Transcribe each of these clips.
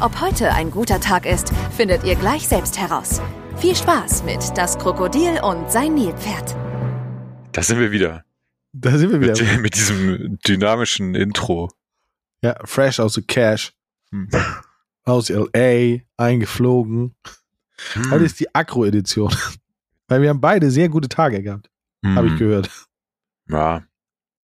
Ob heute ein guter Tag ist, findet ihr gleich selbst heraus. Viel Spaß mit Das Krokodil und sein Nilpferd. Da sind wir wieder. Da sind wir wieder. Mit, mit diesem dynamischen Intro. Ja, fresh aus der Cash. Hm. Aus LA, eingeflogen. Hm. Heute ist die Akro-Edition. Weil wir haben beide sehr gute Tage gehabt, Hm. habe ich gehört. Ja,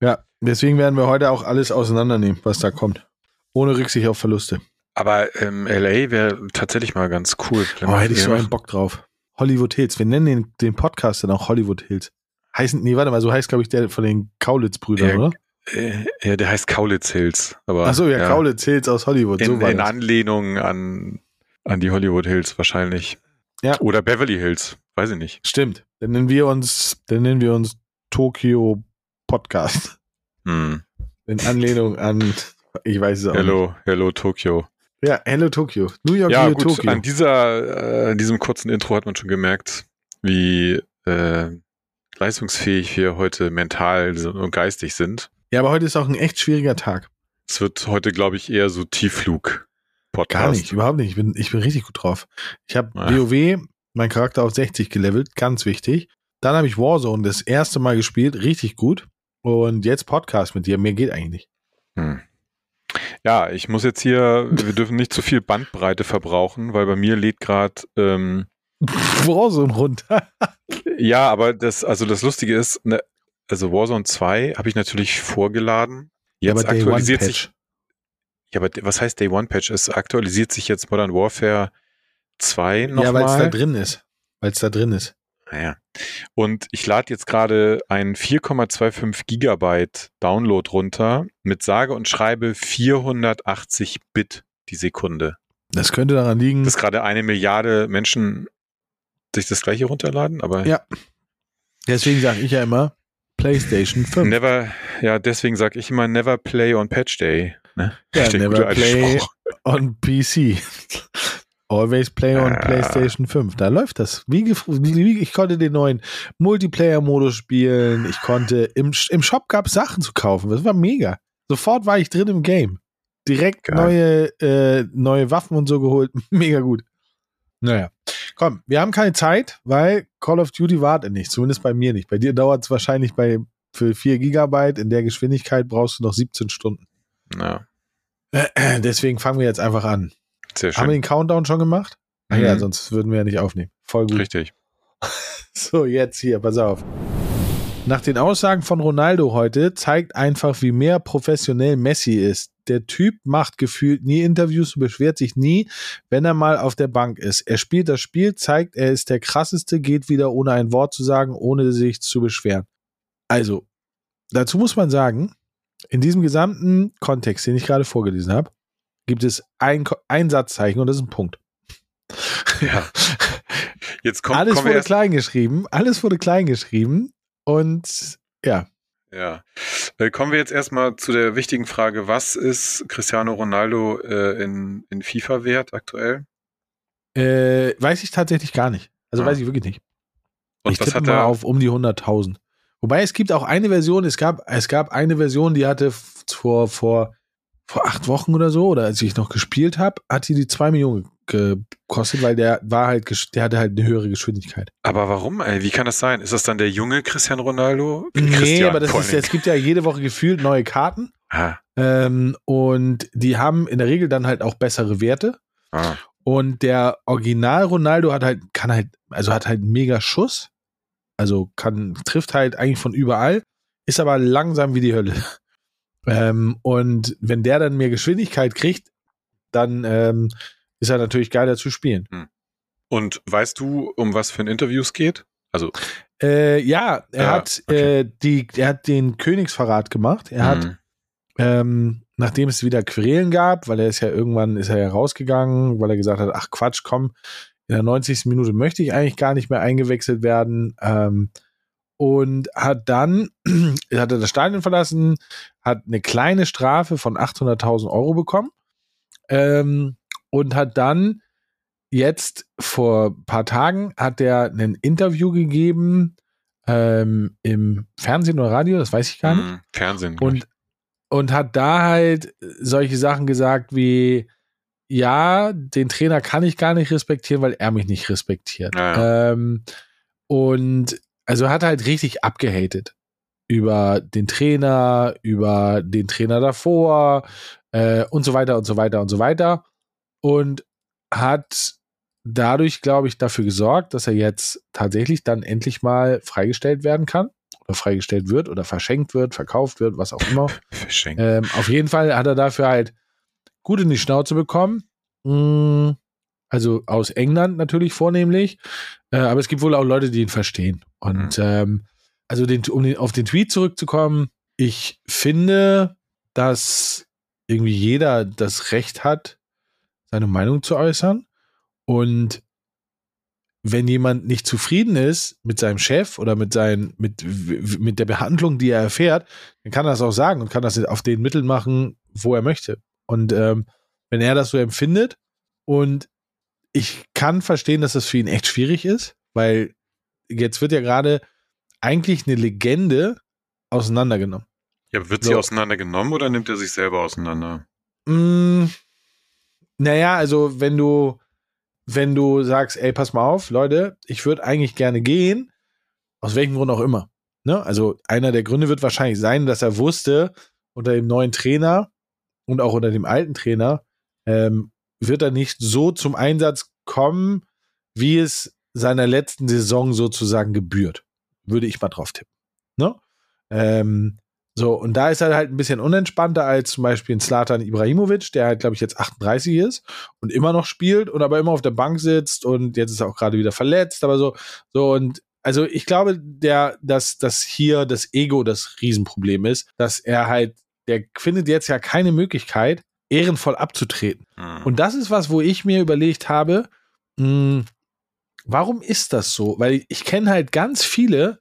Ja, deswegen werden wir heute auch alles auseinandernehmen, was da kommt. Ohne Rücksicht auf Verluste. Aber ähm, LA wäre tatsächlich mal ganz cool. Oh, hätte ich so einen Bock drauf. Hollywood Hills. Wir nennen den, den Podcast dann auch Hollywood Hills. Heißen, nee, warte mal, so heißt, glaube ich, der von den Kaulitz-Brüdern, Ja, oder? Äh, ja, der heißt Kaulitz Hills. Aber, Achso, ja, Kaulitz Hills aus Hollywood. so In, war in. Anlehnung an, an die Hollywood Hills wahrscheinlich. Ja. Oder Beverly Hills, weiß ich nicht. Stimmt. Dann nennen wir uns, dann nennen wir uns Tokyo Podcast. Hm. In Anlehnung an, ich weiß es auch Hello, hello Tokyo. nicht. Ja, Hello Tokyo. New York, Ja, Hello gut, Tokyo. an dieser, äh, an diesem kurzen Intro hat man schon gemerkt, wie äh, leistungsfähig wir heute mental und geistig sind. Ja, aber heute ist auch ein echt schwieriger Tag. Es wird heute, glaube ich, eher so Tiefflug-Podcast. Gar nicht, überhaupt nicht. Ich bin, ich bin richtig gut drauf. Ich habe Ja. WoW, mein Charakter auf 60 gelevelt, ganz wichtig. Dann habe ich Warzone das erste Mal gespielt, richtig gut. Und jetzt Podcast mit dir, mehr geht eigentlich nicht. Hm. Ja, ich muss jetzt hier, wir dürfen nicht zu viel Bandbreite verbrauchen, weil bei mir lädt gerade, ähm, Warzone runter. ja, aber das, also das Lustige ist, ne, also Warzone 2 habe ich natürlich vorgeladen. Jetzt One aktualisiert sich. Ja, aber was heißt Day One Patch? Es aktualisiert sich jetzt Modern Warfare 2 nochmal. Ja, weil es da drin ist. Weil es da drin ist. Naja. Und ich lade jetzt gerade ein 4,25 Gigabyte Download runter mit sage und schreibe 480 Bit die Sekunde. Das könnte daran liegen. Dass gerade eine Milliarde Menschen sich das gleiche runterladen, aber Ja. Deswegen sage ich ja immer PlayStation 5. never, ja, deswegen sage ich immer never play on Patch Day. Ne? Ja, never play Spruch. on PC. Always play on Ah. PlayStation 5. Da läuft das. Wie, wie, wie ich konnte den neuen Multiplayer-Modus spielen. Ich konnte im, im Shop gab es Sachen zu kaufen. Das war mega. Sofort war ich drin im Game. Direkt Geil. neue, äh, neue Waffen und so geholt. Mega gut. Naja. Komm, wir haben keine Zeit, weil Call of Duty wartet nicht. Zumindest bei mir nicht. Bei dir dauert es wahrscheinlich bei für 4 Gigabyte in der Geschwindigkeit brauchst du noch 17 Stunden. Ja, Deswegen fangen wir jetzt einfach an. Sehr Haben wir schön. den Countdown schon gemacht? Ach ja, Mhm. sonst würden wir ja nicht aufnehmen. Voll gut. Richtig. So, jetzt hier, pass auf. Nach den Aussagen von Ronaldo heute zeigt einfach, wie mehr professionell Messi ist. Der Typ macht gefühlt nie Interviews und beschwert sich nie, wenn er mal auf der Bank ist. Er spielt das Spiel, zeigt, er ist der krasseste, geht wieder ohne ein Wort zu sagen, ohne sich zu beschweren. Also, dazu muss man sagen, in diesem gesamten Kontext, den ich gerade vorgelesen habe, gibt es ein, ein Satzzeichen und das ist ein Punkt. Ja. Jetzt kommt, alles wurde klein geschrieben, alles wurde klein geschrieben und ja, ja. Äh, Kommen wir jetzt erstmal zu der wichtigen Frage, was ist Cristiano Ronaldo äh, in, in FIFA wert aktuell? äh, weiß ich tatsächlich gar nicht. Also Ah. weiß ich wirklich nicht. Und ich tippe mal auf um die 100.000. Wobei es gibt auch eine Version, es gab, es gab eine Version, die hatte vor, vor, vor acht Wochen oder so, oder als ich noch gespielt habe, hat die die zwei Millionen gekostet, weil der war halt, der hatte halt eine höhere Geschwindigkeit. Aber warum? Ey? Wie kann das sein? Ist das dann der junge Cristiano Ronaldo? Nee, Christian, aber das ist, es gibt ja jede Woche gefühlt neue Karten. Dingen. Ähm, und die haben in der Regel dann halt auch bessere Werte. Ah, ah. Und der Original Ronaldo hat halt, kann halt, also hat halt einen mega Schuss. Also kann, trifft halt eigentlich von überall, ist aber langsam wie die Hölle. Ähm, und wenn der dann mehr Geschwindigkeit kriegt, dann ähm, ist er natürlich geiler zu spielen. Und weißt du, um was für ein Interview es geht? Also, Äh, ja, er Ja, hat okay. äh, die, er hat den Königsverrat gemacht. Er hat mh, ähm, nachdem es wieder Querelen gab, weil er ist ja irgendwann ist er ja rausgegangen, weil er gesagt hat, ach Quatsch, komm, in der 90. Minute möchte ich eigentlich gar nicht mehr eingewechselt werden. Ähm, und hat dann, hat er das Stadion verlassen, hat eine kleine Strafe von 800.000 Euro bekommen ähm, und hat dann jetzt vor ein paar Tagen hat er ein Interview gegeben ähm, im Fernsehen oder Radio, das weiß ich gar nicht. Mm, Fernsehen. Und, und hat da halt solche Sachen gesagt wie, ja, den Trainer kann ich gar nicht respektieren, weil er mich nicht respektiert. Ja. Ähm, und also hat halt richtig abgehatet über den Trainer, über den Trainer davor äh, und so weiter und so weiter und so weiter. Und hat dadurch, glaube ich, dafür gesorgt, dass er jetzt tatsächlich dann endlich mal freigestellt werden kann oder freigestellt wird oder verschenkt wird, verkauft wird, was auch immer. Verschenkt. Ähm, auf jeden Fall hat er dafür halt gut in die Schnauze bekommen. Mm, also aus England natürlich vornehmlich. Äh, aber es gibt wohl auch Leute, die ihn verstehen. Und mhm. ähm, also den, um den, auf den Tweet zurückzukommen, ich finde, dass irgendwie jeder das Recht hat, seine Meinung zu äußern. Und wenn jemand nicht zufrieden ist mit seinem Chef oder mit, seinen, mit, mit der Behandlung, die er erfährt, dann kann er das auch sagen und kann das auf den Mitteln machen, wo er möchte. Und ähm, wenn er das so empfindet und ich kann verstehen, dass das für ihn echt schwierig ist, weil jetzt wird ja gerade eigentlich eine Legende auseinandergenommen. Ja, wird sie so. auseinandergenommen oder nimmt er sich selber auseinander? Mm, naja, also wenn du wenn du sagst, ey, pass mal auf, Leute, ich würde eigentlich gerne gehen, aus welchem Grund auch immer. Ne? Also einer der Gründe wird wahrscheinlich sein, dass er wusste, unter dem neuen Trainer und auch unter dem alten Trainer ähm, wird er nicht so zum Einsatz kommen, wie es seiner letzten Saison sozusagen gebührt. Würde ich mal drauf tippen. Ne? Ähm, so, und da ist er halt ein bisschen unentspannter als zum Beispiel ein Slatan Ibrahimovic, der halt, glaube ich, jetzt 38 ist und immer noch spielt und aber immer auf der Bank sitzt und jetzt ist er auch gerade wieder verletzt, aber so, so und also ich glaube, der, dass, dass hier das Ego das Riesenproblem ist, dass er halt, der findet jetzt ja keine Möglichkeit, ehrenvoll abzutreten. Mhm. Und das ist was, wo ich mir überlegt habe, mh, hm, warum ist das so? Weil ich, ich kenne halt ganz viele,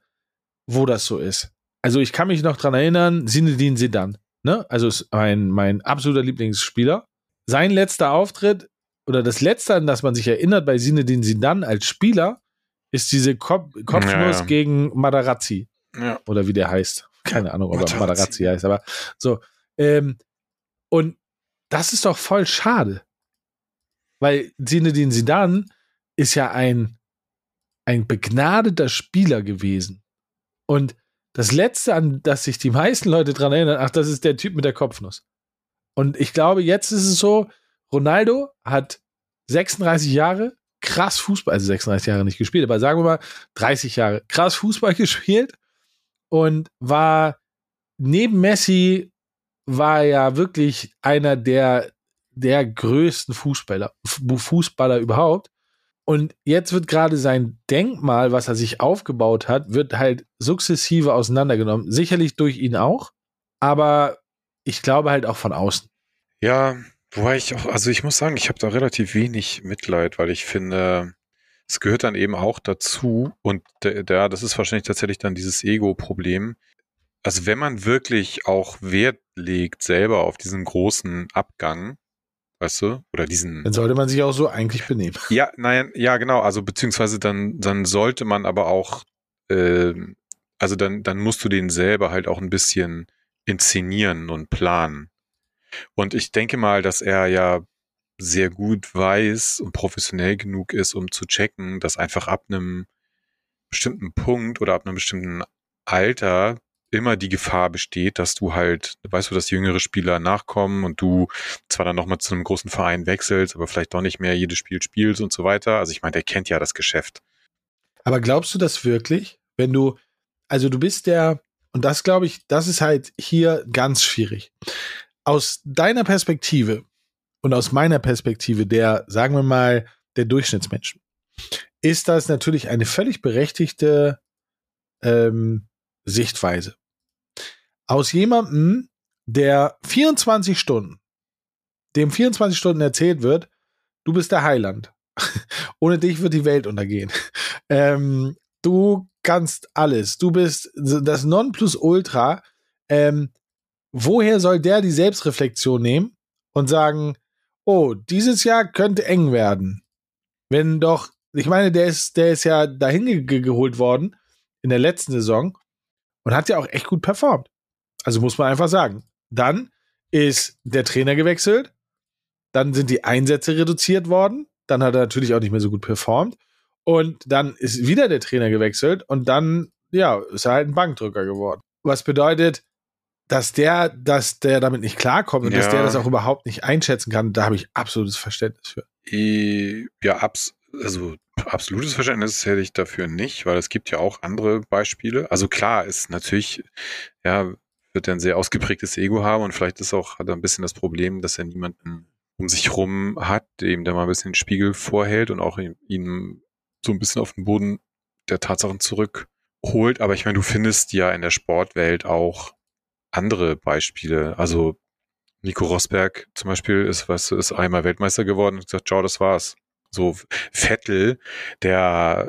wo das so ist also ich kann mich noch dran erinnern, Sinedin Sedan, ne? Also ist mein, mein absoluter Lieblingsspieler. Sein letzter Auftritt oder das letzte, an das man sich erinnert bei Sinedin Sedan als Spieler, ist diese Kop Kopfnuss ja, ja. gegen Madarazzi. Ja. Oder wie der heißt. Keine Ahnung, ob er Madarazzi heißt, aber so. Ähm, und das ist doch voll schade. Weil Sinedin Sidan ist ja ein, ein begnadeter Spieler gewesen. Und das Letzte, an das sich die meisten Leute dran erinnern, ach, das ist der Typ mit der Kopfnuss. Und ich glaube, jetzt ist es so, Ronaldo hat 36 Jahre krass Fußball, also 36 Jahre nicht gespielt, aber sagen wir mal 30 Jahre krass Fußball gespielt und war neben Messi war ja wirklich einer der der größten Fußballer Fußballer überhaupt und jetzt wird gerade sein Denkmal, was er sich aufgebaut hat, wird halt sukzessive auseinandergenommen. Sicherlich durch ihn auch, aber ich glaube halt auch von außen. Ja, wobei ich auch, also ich muss sagen, ich habe da relativ wenig Mitleid, weil ich finde, es gehört dann eben auch dazu und der das ist wahrscheinlich tatsächlich dann dieses Ego-Problem. Also wenn man wirklich auch Wert legt selber auf diesen großen Abgang, weißt du? Oder diesen. Dann sollte man sich auch so eigentlich benehmen. Ja, nein, ja, genau. Also beziehungsweise dann, dann sollte man aber auch, äh, also dann, dann musst du den selber halt auch ein bisschen inszenieren und planen. Und ich denke mal, dass er ja sehr gut weiß und professionell genug ist, um zu checken, dass einfach ab einem bestimmten Punkt oder ab einem bestimmten Alter immer die Gefahr besteht, dass du halt, weißt du, dass jüngere Spieler nachkommen und du zwar dann nochmal zu einem großen Verein wechselst, aber vielleicht doch nicht mehr jedes Spiel spielst und so weiter. Also ich meine, der kennt ja das Geschäft. Aber glaubst du das wirklich, wenn du, also du bist der, und das glaube ich, das ist halt hier ganz schwierig. Aus deiner Perspektive und aus meiner Perspektive, der, sagen wir mal, der Durchschnittsmenschen, ist das natürlich eine völlig berechtigte ähm, Sichtweise aus jemandem, der 24 Stunden, dem 24 Stunden erzählt wird, du bist der Heiland, Ohne dich wird die Welt untergehen. Ähm, du kannst alles. Du bist das Nonplusultra. Ähm, woher soll der die Selbstreflexion nehmen und sagen, oh, dieses Jahr könnte eng werden? Wenn doch, ich meine, der ist, der ist ja dahin ge geholt worden in der letzten Saison und hat ja auch echt gut performt. Also muss man einfach sagen. Dann ist der Trainer gewechselt, dann sind die Einsätze reduziert worden, dann hat er natürlich auch nicht mehr so gut performt und dann ist wieder der Trainer gewechselt und dann, ja, ist er halt ein Bankdrücker geworden. Was bedeutet, dass der, dass der damit nicht klarkommt und ja. dass der das auch überhaupt nicht einschätzen kann, da habe ich absolutes Verständnis für. Ja, abs also absolutes Verständnis hätte ich dafür nicht, weil es gibt ja auch andere Beispiele. Also klar, ist natürlich, ja, wird er ein sehr ausgeprägtes Ego haben und vielleicht ist auch, hat er ein bisschen das Problem, dass er niemanden um sich rum hat, dem der mal ein bisschen den Spiegel vorhält und auch ihn so ein bisschen auf den Boden der Tatsachen zurückholt. Aber ich meine, du findest ja in der Sportwelt auch andere Beispiele. Also Nico Rosberg zum Beispiel ist, was ist einmal Weltmeister geworden und gesagt, ciao, das war's. So Vettel, der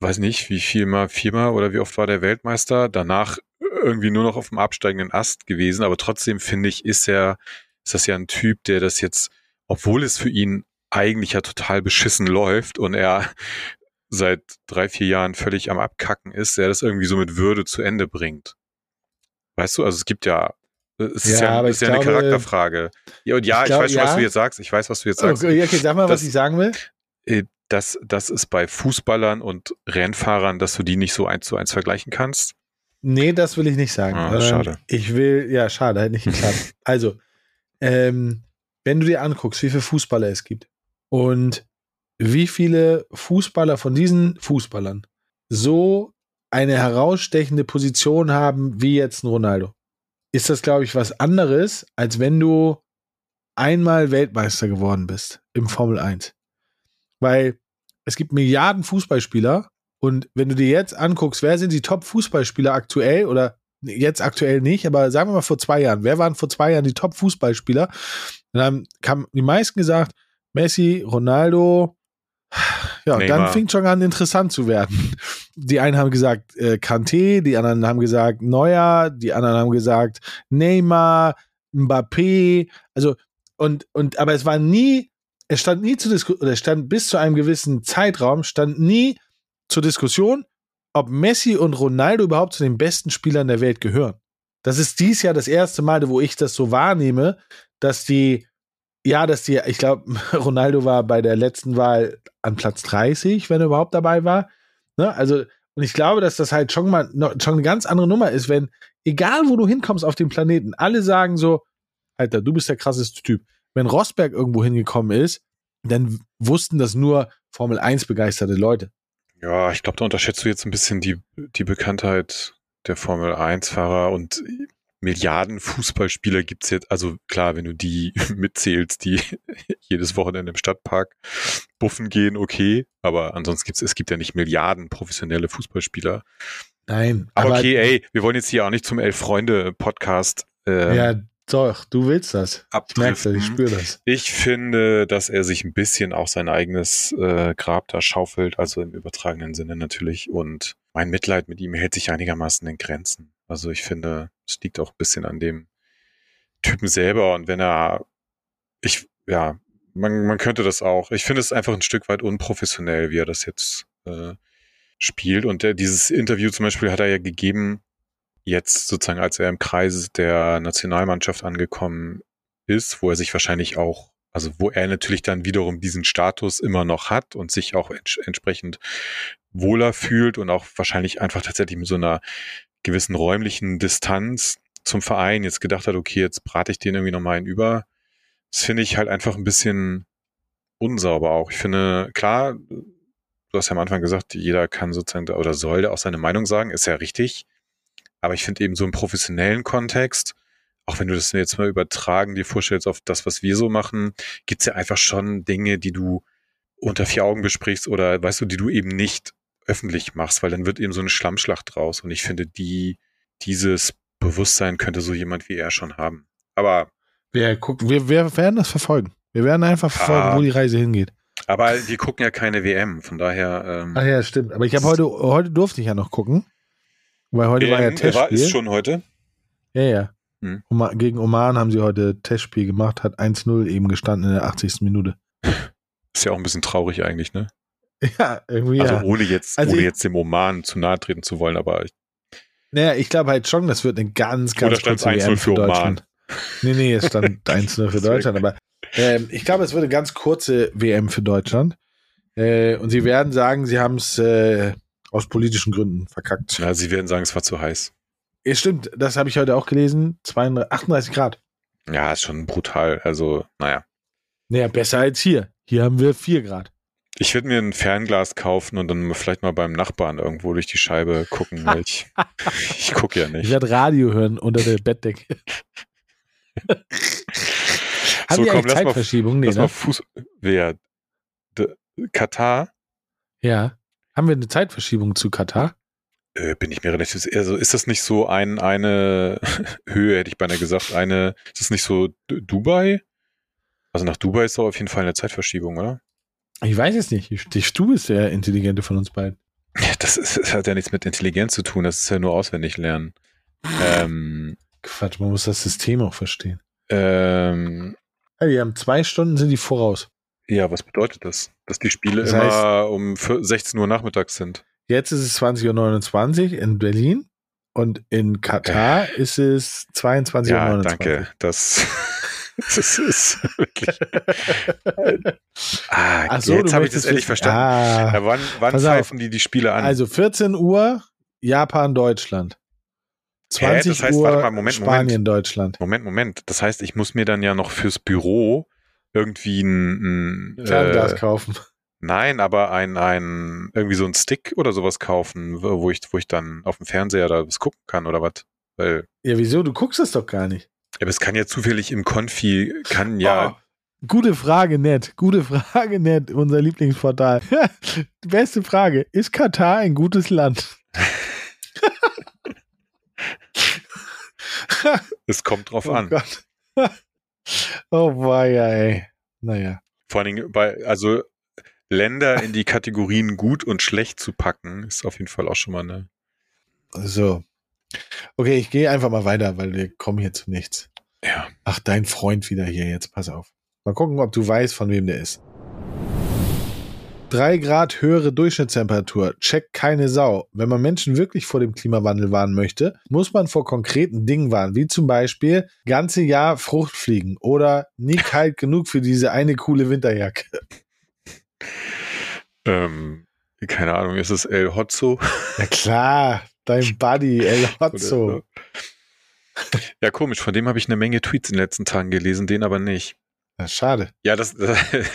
weiß nicht, wie viel mal, viermal oder wie oft war der Weltmeister, danach irgendwie nur noch auf dem absteigenden Ast gewesen, aber trotzdem finde ich, ist er, ist das ja ein Typ, der das jetzt, obwohl es für ihn eigentlich ja total beschissen läuft und er seit drei, vier Jahren völlig am Abkacken ist, der das irgendwie so mit Würde zu Ende bringt. Weißt du, also es gibt ja, es ist ja, ja, ist ja glaube, eine Charakterfrage. Ja, und ja, ich, ich glaub, weiß schon, ja. was du jetzt sagst. Ich weiß, was du jetzt sagst. Okay, okay sag mal, das, was ich sagen will. Äh, das, das ist bei Fußballern und Rennfahrern, dass du die nicht so eins zu eins vergleichen kannst. Nee, das will ich nicht sagen. Ah, schade. Ich will, ja, schade, halt nicht geklappt. also, ähm, wenn du dir anguckst, wie viele Fußballer es gibt und wie viele Fußballer von diesen Fußballern so eine herausstechende Position haben wie jetzt ein Ronaldo, ist das, glaube ich, was anderes, als wenn du einmal Weltmeister geworden bist im Formel 1. Weil es gibt Milliarden Fußballspieler und wenn du dir jetzt anguckst, wer sind die Top-Fußballspieler aktuell oder jetzt aktuell nicht, aber sagen wir mal vor zwei Jahren, wer waren vor zwei Jahren die Top-Fußballspieler? Dann haben die meisten gesagt, Messi, Ronaldo, ja, Neymar. dann fing schon an interessant zu werden. Die einen haben gesagt äh, Kanté, die anderen haben gesagt Neuer, die anderen haben gesagt Neymar, Mbappé, also und und aber es war nie, es stand nie zu Diskussion, oder es stand bis zu einem gewissen Zeitraum stand nie zur Diskussion, ob Messi und Ronaldo überhaupt zu den besten Spielern der Welt gehören. Das ist dies Jahr das erste Mal, wo ich das so wahrnehme, dass die ja, dass die, ich glaube, Ronaldo war bei der letzten Wahl an Platz 30, wenn er überhaupt dabei war. Ne? Also, und ich glaube, dass das halt schon mal schon eine ganz andere Nummer ist, wenn, egal wo du hinkommst auf dem Planeten, alle sagen so, Alter, du bist der krasseste Typ. Wenn Rosberg irgendwo hingekommen ist, dann wussten das nur Formel 1 begeisterte Leute. Ja, ich glaube, da unterschätzt du jetzt ein bisschen die, die Bekanntheit der Formel 1-Fahrer und Milliarden Fußballspieler gibt's jetzt, also klar, wenn du die mitzählst, die jedes Wochenende im Stadtpark buffen gehen, okay, aber ansonsten gibt's, es gibt ja nicht Milliarden professionelle Fußballspieler. Nein. Aber, aber okay, ey, wir wollen jetzt hier auch nicht zum Elf-Freunde-Podcast. Ähm, ja, doch, du willst das. Ich merke das, ich spüre das. Ich finde, dass er sich ein bisschen auch sein eigenes äh, Grab da schaufelt, also im übertragenen Sinne natürlich. Und mein Mitleid mit ihm hält sich einigermaßen in Grenzen. Also ich finde, es liegt auch ein bisschen an dem Typen selber und wenn er, ich, ja, man, man könnte das auch. Ich finde es einfach ein Stück weit unprofessionell, wie er das jetzt äh, spielt. Und der, dieses Interview zum Beispiel hat er ja gegeben, jetzt sozusagen, als er im Kreis der Nationalmannschaft angekommen ist, wo er sich wahrscheinlich auch, also wo er natürlich dann wiederum diesen Status immer noch hat und sich auch ents entsprechend wohler fühlt und auch wahrscheinlich einfach tatsächlich mit so einer gewissen räumlichen Distanz zum Verein jetzt gedacht hat, okay, jetzt brate ich den irgendwie nochmal einen über. Das finde ich halt einfach ein bisschen unsauber auch. Ich finde, klar, du hast ja am Anfang gesagt, jeder kann sozusagen oder soll auch seine Meinung sagen, ist ja richtig. Aber ich finde eben so im professionellen Kontext, auch wenn du das jetzt mal übertragen dir vorstellst auf das, was wir so machen, gibt's ja einfach schon Dinge, die du unter vier Augen besprichst oder weißt du, die du eben nicht öffentlich machst, weil dann wird eben so eine Schlammschlacht draus. Und ich finde, die, dieses Bewusstsein könnte so jemand wie er schon haben. Aber. Wir gucken, wir, wir werden das verfolgen. Wir werden einfach verfolgen, ah, wo die Reise hingeht. Aber wir gucken ja keine WM, von daher. Ähm, Ach ja, stimmt. Aber ich habe heute, heute durfte ich ja noch gucken. Weil heute war ja WM Testspiel. war, ist schon heute. Ja, ja. Hm. Oma- Gegen Oman haben sie heute Testspiel gemacht, hat 1-0 eben gestanden in der 80. Minute. Ist ja auch ein bisschen traurig eigentlich, ne? Ja, irgendwie Also ja. ohne jetzt, Also ohne ich- jetzt dem Oman zu nahe treten zu wollen, aber ich, Naja, ich glaube halt schon, das wird eine ganz, ganz Oder kurze 1-0 WM für für Oman? Deutschland. Nee, nee, es stand 1-0 für. Deutschland, aber ähm, ich glaube, es wird eine ganz kurze WM für Deutschland. Äh, und sie werden sagen, sie haben es äh, aus politischen Gründen verkackt. na, sie werden sagen, es war zu heiß. Ja, stimmt, das habe ich heute auch gelesen. 32, 38 Grad. Ja, ist schon brutal. Also, naja. Naja, besser als hier. Hier haben wir 4 Grad. Ich würde mir ein Fernglas kaufen und dann vielleicht mal beim Nachbarn irgendwo durch die Scheibe gucken, weil ich, ich gucke ja Ich nicht. werde Radio hören unter der Bettdecke. haben So, komm, lass mal- Zeitverschiebung? Nee, Lass mal ne? Fuß. Wer? De, Katar? Ja. Haben wir eine Zeitverschiebung zu Katar? Äh, bin ich mir relativ. Also ist das nicht so ein, eine Höhe, hätte ich beinahe gesagt. Eine. Ist das nicht so Dubai? Also nach Dubai ist doch auf jeden Fall eine Zeitverschiebung, oder? Ich weiß es nicht. Die Stu ist der Intelligente von uns beiden. Das, ist, das hat ja nichts mit Intelligenz zu tun, das ist ja nur auswendig lernen. Ähm, Quatsch, man muss das System auch verstehen. ähm, Ja, die haben zwei Stunden, sind die voraus. Ja, was bedeutet das? Dass die Spiele Das immer um vier- 16 Uhr nachmittags sind. Jetzt ist es 20.29 Uhr in Berlin und in Katar ist es 22.29 Ja, Uhr. danke. Das, das ist wirklich. ah, Ach so, jetzt habe ich das endlich verstanden. Ah, Ja, wann wann auf. pfeifen die die Spiele an? also 14 Uhr Japan, Deutschland. 20 das heißt, Uhr warte mal, Moment, Spanien, Moment. Deutschland. Moment, Moment. Das heißt, ich muss mir dann ja noch fürs Büro irgendwie ein, ein Fernglas äh, kaufen. Nein, aber ein, ein, irgendwie so ein Stick oder sowas kaufen, wo ich, wo ich dann auf dem Fernseher da was gucken kann oder was. Weil, Ja, wieso? Du guckst es doch gar nicht. aber es kann ja zufällig im Konfi, kann ja, Oh, gute Frage, nett. Gute Frage, nett. Unser Lieblingsportal. Beste Frage. Ist Katar ein gutes Land? es kommt drauf oh an. Oh weia, ey. Naja. Vor allen Dingen bei, also Länder in die Kategorien gut und schlecht zu packen, ist auf jeden Fall auch schon mal eine. So. Okay, ich gehe einfach mal weiter, weil wir kommen hier zu nichts. Ja. Ach, dein Freund wieder hier jetzt. Pass auf. Mal gucken, ob du weißt, von wem der ist. Drei Grad höhere Durchschnittstemperatur. Checkt keine Sau. Wenn man Menschen wirklich vor dem Klimawandel warnen möchte, muss man vor konkreten Dingen warnen, wie zum Beispiel ganze Jahr Fruchtfliegen oder nie kalt genug für diese eine coole Winterjacke. Ähm, keine Ahnung, ist es El Hotzo? Ja klar, dein Buddy El Hotzo. Oder- Ja, komisch, von dem habe ich eine Menge Tweets in den letzten Tagen gelesen, den aber nicht. Schade. Ja, das,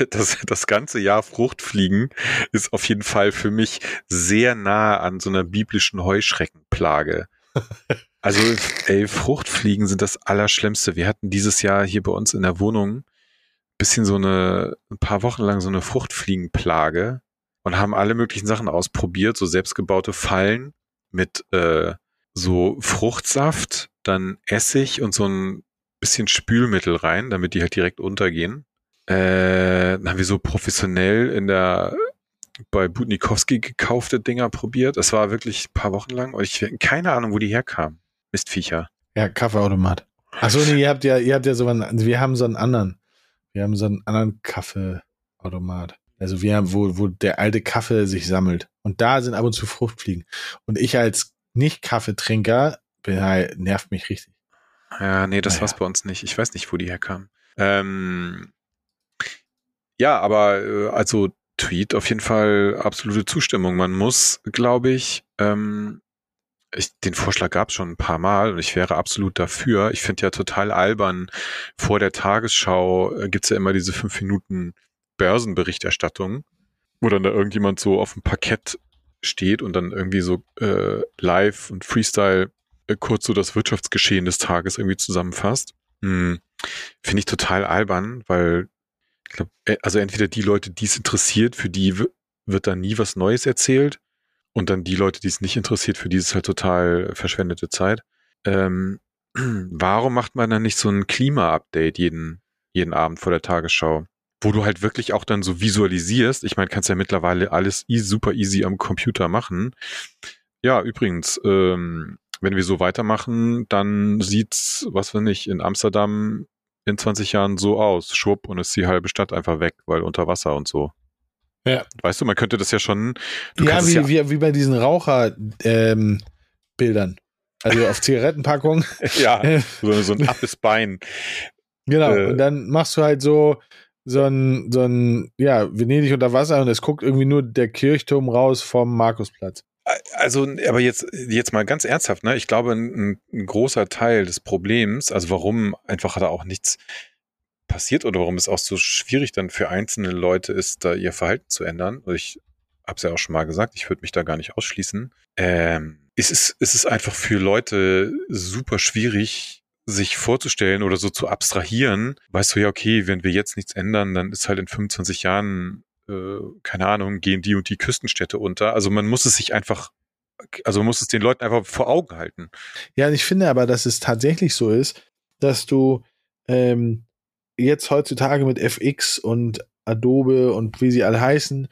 das, das ganze Jahr Fruchtfliegen ist auf jeden Fall für mich sehr nah an so einer biblischen Heuschreckenplage. Also, ey, Fruchtfliegen sind das Allerschlimmste. Wir hatten dieses Jahr hier bei uns in der Wohnung bisschen so eine, ein paar Wochen lang so eine Fruchtfliegenplage und haben alle möglichen Sachen ausprobiert, so selbstgebaute Fallen mit äh, so Fruchtsaft, dann Essig und so ein bisschen Spülmittel rein, damit die halt direkt untergehen. Äh, dann haben wir so professionell in der bei Budnikowski gekaufte Dinger probiert. Das war wirklich ein paar Wochen lang und ich keine Ahnung, wo die herkamen. Mistviecher. Ja, Kaffeeautomat. Achso, nee, ihr habt ja, ihr habt ja so einen, also wir haben so einen anderen. Wir haben so einen anderen Kaffeeautomat. Also wir haben, wo, wo der alte Kaffee sich sammelt. Und da sind ab und zu Fruchtfliegen. Und ich als Nicht-Kaffeetrinker bin halt, nervt mich richtig. Ja, nee, das Naja. war's bei uns nicht. Ich weiß nicht, wo die herkamen. Ähm, ja, aber äh, also Tweet auf jeden Fall absolute Zustimmung. Man muss, glaube ich, ähm, ich, den Vorschlag gab es schon ein paar Mal und ich wäre absolut dafür. Ich finde ja total albern, vor der Tagesschau äh, gibt's ja immer diese fünf Minuten Börsenberichterstattung, wo dann da irgendjemand so auf dem Parkett steht und dann irgendwie so äh, live und Freestyle kurz so das Wirtschaftsgeschehen des Tages irgendwie zusammenfasst. Hm. Finde ich total albern, weil ich glaube, also entweder die Leute, die es interessiert, für die wird dann nie was Neues erzählt und dann die Leute, die es nicht interessiert, für die ist es halt total verschwendete Zeit. Ähm, warum macht man dann nicht so ein Klima-Update jeden, jeden Abend vor der Tagesschau? wo du halt wirklich auch dann so visualisierst. Ich meine, kannst ja mittlerweile alles super easy am Computer machen. Ja, übrigens, ähm, wenn wir so weitermachen, dann sieht's, was wir nicht, in Amsterdam in 20 Jahren so aus. Schwupp und ist die halbe Stadt einfach weg, weil unter Wasser und so. Ja. Weißt du, man könnte das ja schon. ja, wie, ja wie, wie bei diesen Raucherbildern. Ähm, also auf Zigarettenpackungen. ja, so, so ein abes Bein. Genau, äh, und dann machst du halt so, so ein, so ein, ja, Venedig unter Wasser und es guckt irgendwie nur der Kirchturm raus vom Markusplatz. Also, aber jetzt, jetzt mal ganz ernsthaft, ne? Ich glaube, ein, ein großer Teil des Problems, also warum einfach da auch nichts passiert oder warum es auch so schwierig dann für einzelne Leute ist, da ihr Verhalten zu ändern. Ich habe es ja auch schon mal gesagt, ich würde mich da gar nicht ausschließen. Ähm, es ist, es ist einfach für Leute super schwierig, sich vorzustellen oder so zu abstrahieren. Weißt du ja, okay, wenn wir jetzt nichts ändern, dann ist halt in 25 Jahren, äh, keine Ahnung, gehen die und die Küstenstädte unter. Also man muss es sich einfach also man muss es den Leuten einfach vor Augen halten. Ja, ich finde aber, dass es tatsächlich so ist, dass du ähm, jetzt heutzutage mit FX und Adobe und wie sie alle heißen,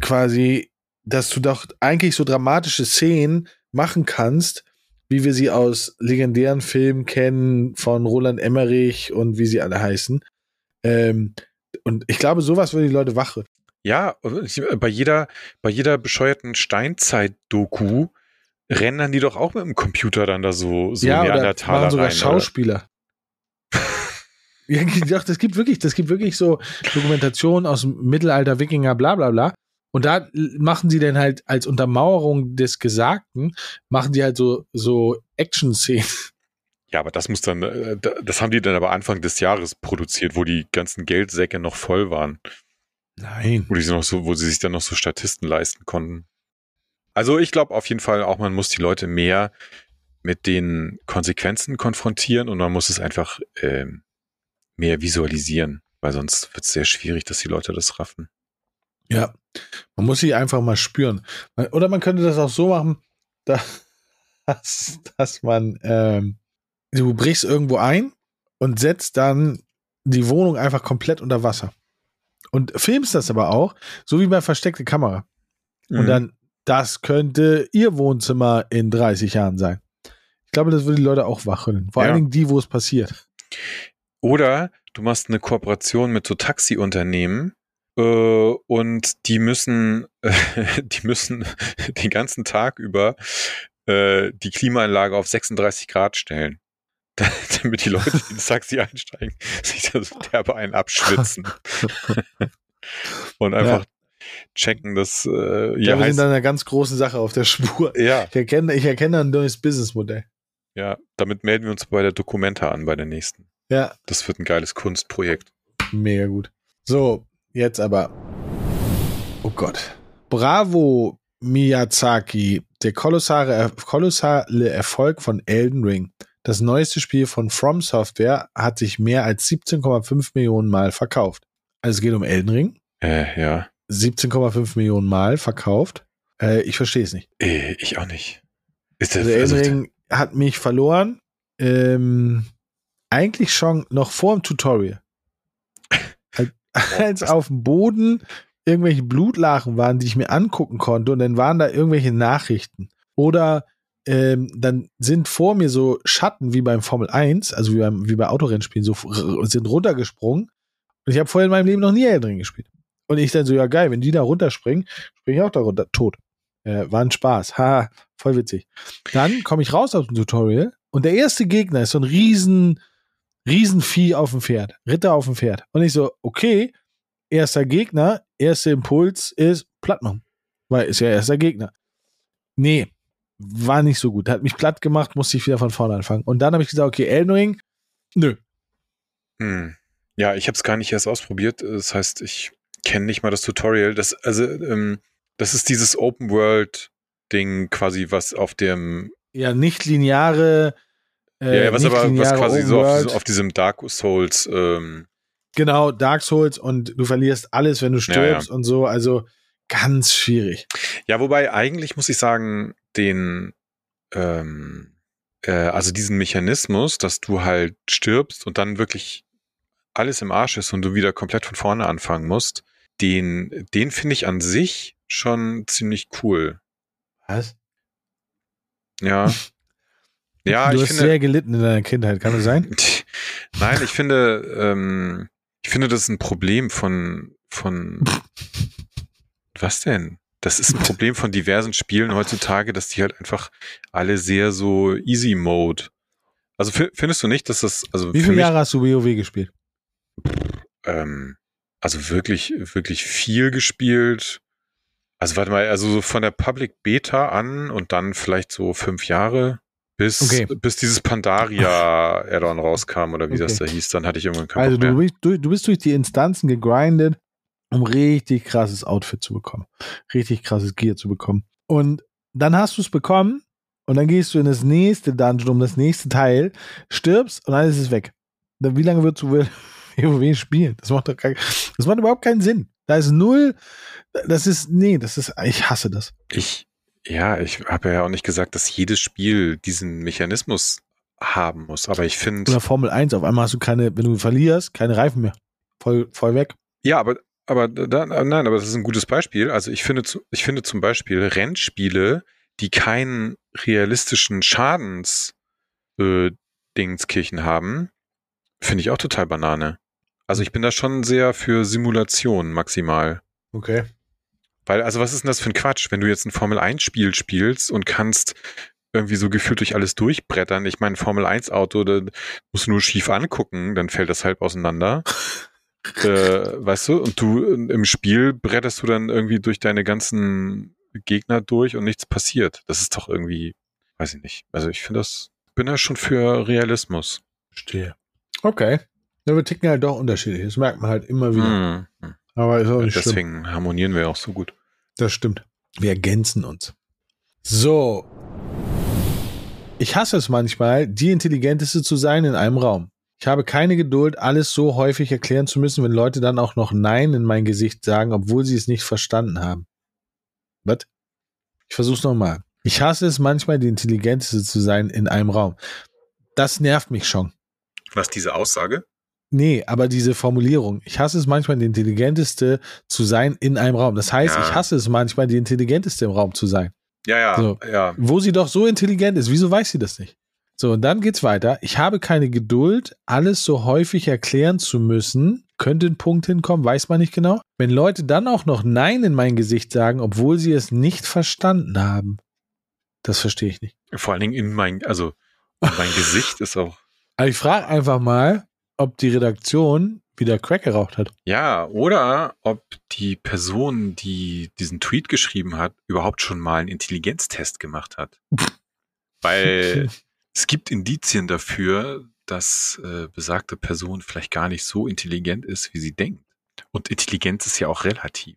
quasi, dass du doch eigentlich so dramatische Szenen machen kannst, wie wir sie aus legendären Filmen kennen, von Roland Emmerich und wie sie alle heißen. Ähm, und ich glaube, sowas würde die Leute wache. Ja, bei jeder, bei jeder bescheuerten Steinzeit-Doku rennen die doch auch mit dem Computer dann da so, so ja, Neandertaler oder sogar rein, Schauspieler. Ja, doch, das gibt wirklich, das gibt wirklich so Dokumentationen aus dem Mittelalter, Wikinger, bla bla bla. Und da machen sie dann halt als Untermauerung des Gesagten, machen die halt so, so Action-Szenen. Ja, aber das muss dann, äh, das haben die dann aber Anfang des Jahres produziert, wo die ganzen Geldsäcke noch voll waren. Nein. Wo, die noch so, wo sie sich dann noch so Statisten leisten konnten. Also ich glaube auf jeden Fall auch, man muss die Leute mehr mit den Konsequenzen konfrontieren und man muss es einfach ähm, mehr visualisieren, weil sonst wird es sehr schwierig, dass die Leute das raffen. Ja, man muss sie einfach mal spüren. Oder man könnte das auch so machen, dass, dass man, ähm, du brichst irgendwo ein und setzt dann die Wohnung einfach komplett unter Wasser. Und filmst das aber auch, so wie bei versteckte Kamera. Mhm. Und dann, das könnte ihr Wohnzimmer in 30 Jahren sein. Ich glaube, das würde die Leute auch wachrütteln. Vor ja. allen Dingen die, wo es passiert. Oder du machst eine Kooperation mit so Taxiunternehmen äh, und die müssen, äh, die müssen den ganzen Tag über äh, die Klimaanlage auf 36 Grad stellen. damit die Leute, die ins Taxi einsteigen, sich da so derbe einen abschwitzen. und einfach ja. checken, dass äh, ja, wir sind dann einer ganz großen Sache auf der Spur. Ja. Ich erkenne, ich erkenne ein neues Businessmodell. Ja, damit melden wir uns bei der Documenta an, bei der nächsten. Ja. Das wird ein geiles Kunstprojekt. Mega gut. So, jetzt aber. Oh Gott. Bravo, Miyazaki. Der kolossale, kolossale Erfolg von Elden Ring. Das neueste Spiel von From Software hat sich mehr als 17,5 Millionen Mal verkauft. Also es geht um Elden Ring. Äh, ja. 17,5 Millionen Mal verkauft. Äh, ich verstehe es nicht. Äh, ich auch nicht. Ist das, also Elden also Ring hat mich verloren. Ähm, eigentlich schon noch vor dem Tutorial. Als auf dem Boden irgendwelche Blutlachen waren, die ich mir angucken konnte und dann waren da irgendwelche Nachrichten. Oder ähm, dann sind vor mir so Schatten wie beim Formel 1, also wie, beim, wie bei Autorennspielen, so sind runtergesprungen. Und ich habe vorher in meinem Leben noch nie Elden gespielt. Und ich dann so, ja geil, wenn die da runterspringen, springe ich auch da runter, tot. Äh, war ein Spaß. Ha, voll witzig. Dann komme ich raus aus dem Tutorial und der erste Gegner ist so ein riesen Riesenvieh auf dem Pferd, Ritter auf dem Pferd. Und ich so, okay, erster Gegner, erster Impuls ist platt machen. Weil ist ja erster Gegner. Nee, war nicht so gut. Hat mich platt gemacht, musste ich wieder von vorne anfangen. Und dann habe ich gesagt, okay, Elden Ring, nö. Hm. Ja, ich habe es gar nicht erst ausprobiert. Das heißt, ich kenne nicht mal das Tutorial. Das, also, ähm, das ist dieses Open World Ding quasi, was auf dem ja nicht lineare äh, ja, was aber was quasi so auf, auf, diesem Dark Souls. Ähm genau, Dark Souls und du verlierst alles, wenn du stirbst ja, ja. und so. Also ganz schwierig. Ja, wobei eigentlich muss ich sagen, den ähm, äh, also diesen Mechanismus, dass du halt stirbst und dann wirklich alles im Arsch ist und du wieder komplett von vorne anfangen musst, den, den finde ich an sich schon ziemlich cool. Was? Ja. ja, du ich hast finde, sehr gelitten in deiner Kindheit, kann das sein? Nein, ich finde, ähm, ich finde, das ist ein Problem von, von, was denn? Das ist ein Problem von diversen Spielen heutzutage, dass die halt einfach alle sehr so easy Mode. Also fi- findest du nicht, dass das, also Wie viele Jahre hast du WoW gespielt? ähm, also wirklich, wirklich viel gespielt. Also warte mal, also so von der Public Beta an und dann vielleicht so fünf Jahre bis, Okay. bis dieses Pandaria Add-on rauskam oder wie das da Okay. hieß, dann hatte ich irgendwann keinen Also du bist, du, du bist durch die Instanzen gegrindet, um richtig krasses Outfit zu bekommen. Richtig krasses Gear zu bekommen. Und dann hast du es bekommen und dann gehst du in das nächste Dungeon, um das nächste Teil, stirbst und dann ist es weg. Dann, wie lange würdest du WoW spielen? Das macht doch kein, das macht überhaupt keinen Sinn. Da ist null, das ist, nee, das ist, ich hasse das. Ich, ja, ich habe ja auch nicht gesagt, dass jedes Spiel diesen Mechanismus haben muss, aber ich finde, Oder Formel 1, auf einmal hast du keine, wenn du verlierst, keine Reifen mehr. Voll, voll weg. ja, aber, aber da, nein, aber das ist ein gutes Beispiel. Also ich finde, zu- ich finde zum Beispiel Rennspiele, die keinen realistischen Schadens, äh, Dingskirchen haben, finde ich auch total Banane. Also ich bin da schon sehr für Simulation maximal. Okay. Weil, also was ist denn das für ein Quatsch, wenn du jetzt ein Formel-1-Spiel spielst und kannst irgendwie so gefühlt durch alles durchbrettern. Ich meine, Formel-1-Auto, da musst du nur schief angucken, dann fällt das halb auseinander. äh, weißt du, und du im Spiel bretterst du dann irgendwie durch deine ganzen Gegner durch und nichts passiert. Das ist doch irgendwie, weiß ich nicht. Also ich finde das, bin da schon für Realismus. Verstehe. Okay. Ja, wir ticken halt doch unterschiedlich. Das merkt man halt immer wieder. Hm. Aber ist auch nicht schlimm. Deswegen harmonieren wir auch so gut. Das stimmt. Wir ergänzen uns. So. Ich hasse es manchmal, die Intelligenteste zu sein in einem Raum. Ich habe keine Geduld, alles so häufig erklären zu müssen, wenn Leute dann auch noch Nein in mein Gesicht sagen, obwohl sie es nicht verstanden haben. Was? Ich versuch's nochmal. Ich hasse es manchmal, die Intelligenteste zu sein in einem Raum. Das nervt mich schon. Was diese Aussage? Nee, aber diese Formulierung. Ich hasse es manchmal, die Intelligenteste zu sein in einem Raum. Das heißt, Ja. ich hasse es manchmal, die Intelligenteste im Raum zu sein. Ja, ja, So. ja. Wo sie doch so intelligent ist. Wieso weiß sie das nicht? So, und dann geht's weiter. Ich habe keine Geduld, alles so häufig erklären zu müssen. Könnte ein Punkt hinkommen, weiß man nicht genau. Wenn Leute dann auch noch Nein in mein Gesicht sagen, obwohl sie es nicht verstanden haben. Das verstehe ich nicht. Vor allen Dingen in mein, also in mein Gesicht ist auch. Aber ich frage einfach mal, ob die Redaktion wieder Crack geraucht hat. Ja, oder ob die Person, die diesen Tweet geschrieben hat, überhaupt schon mal einen Intelligenztest gemacht hat. Weil es gibt Indizien dafür, dass äh, besagte Person vielleicht gar nicht so intelligent ist, wie sie denkt. Und Intelligenz ist ja auch relativ.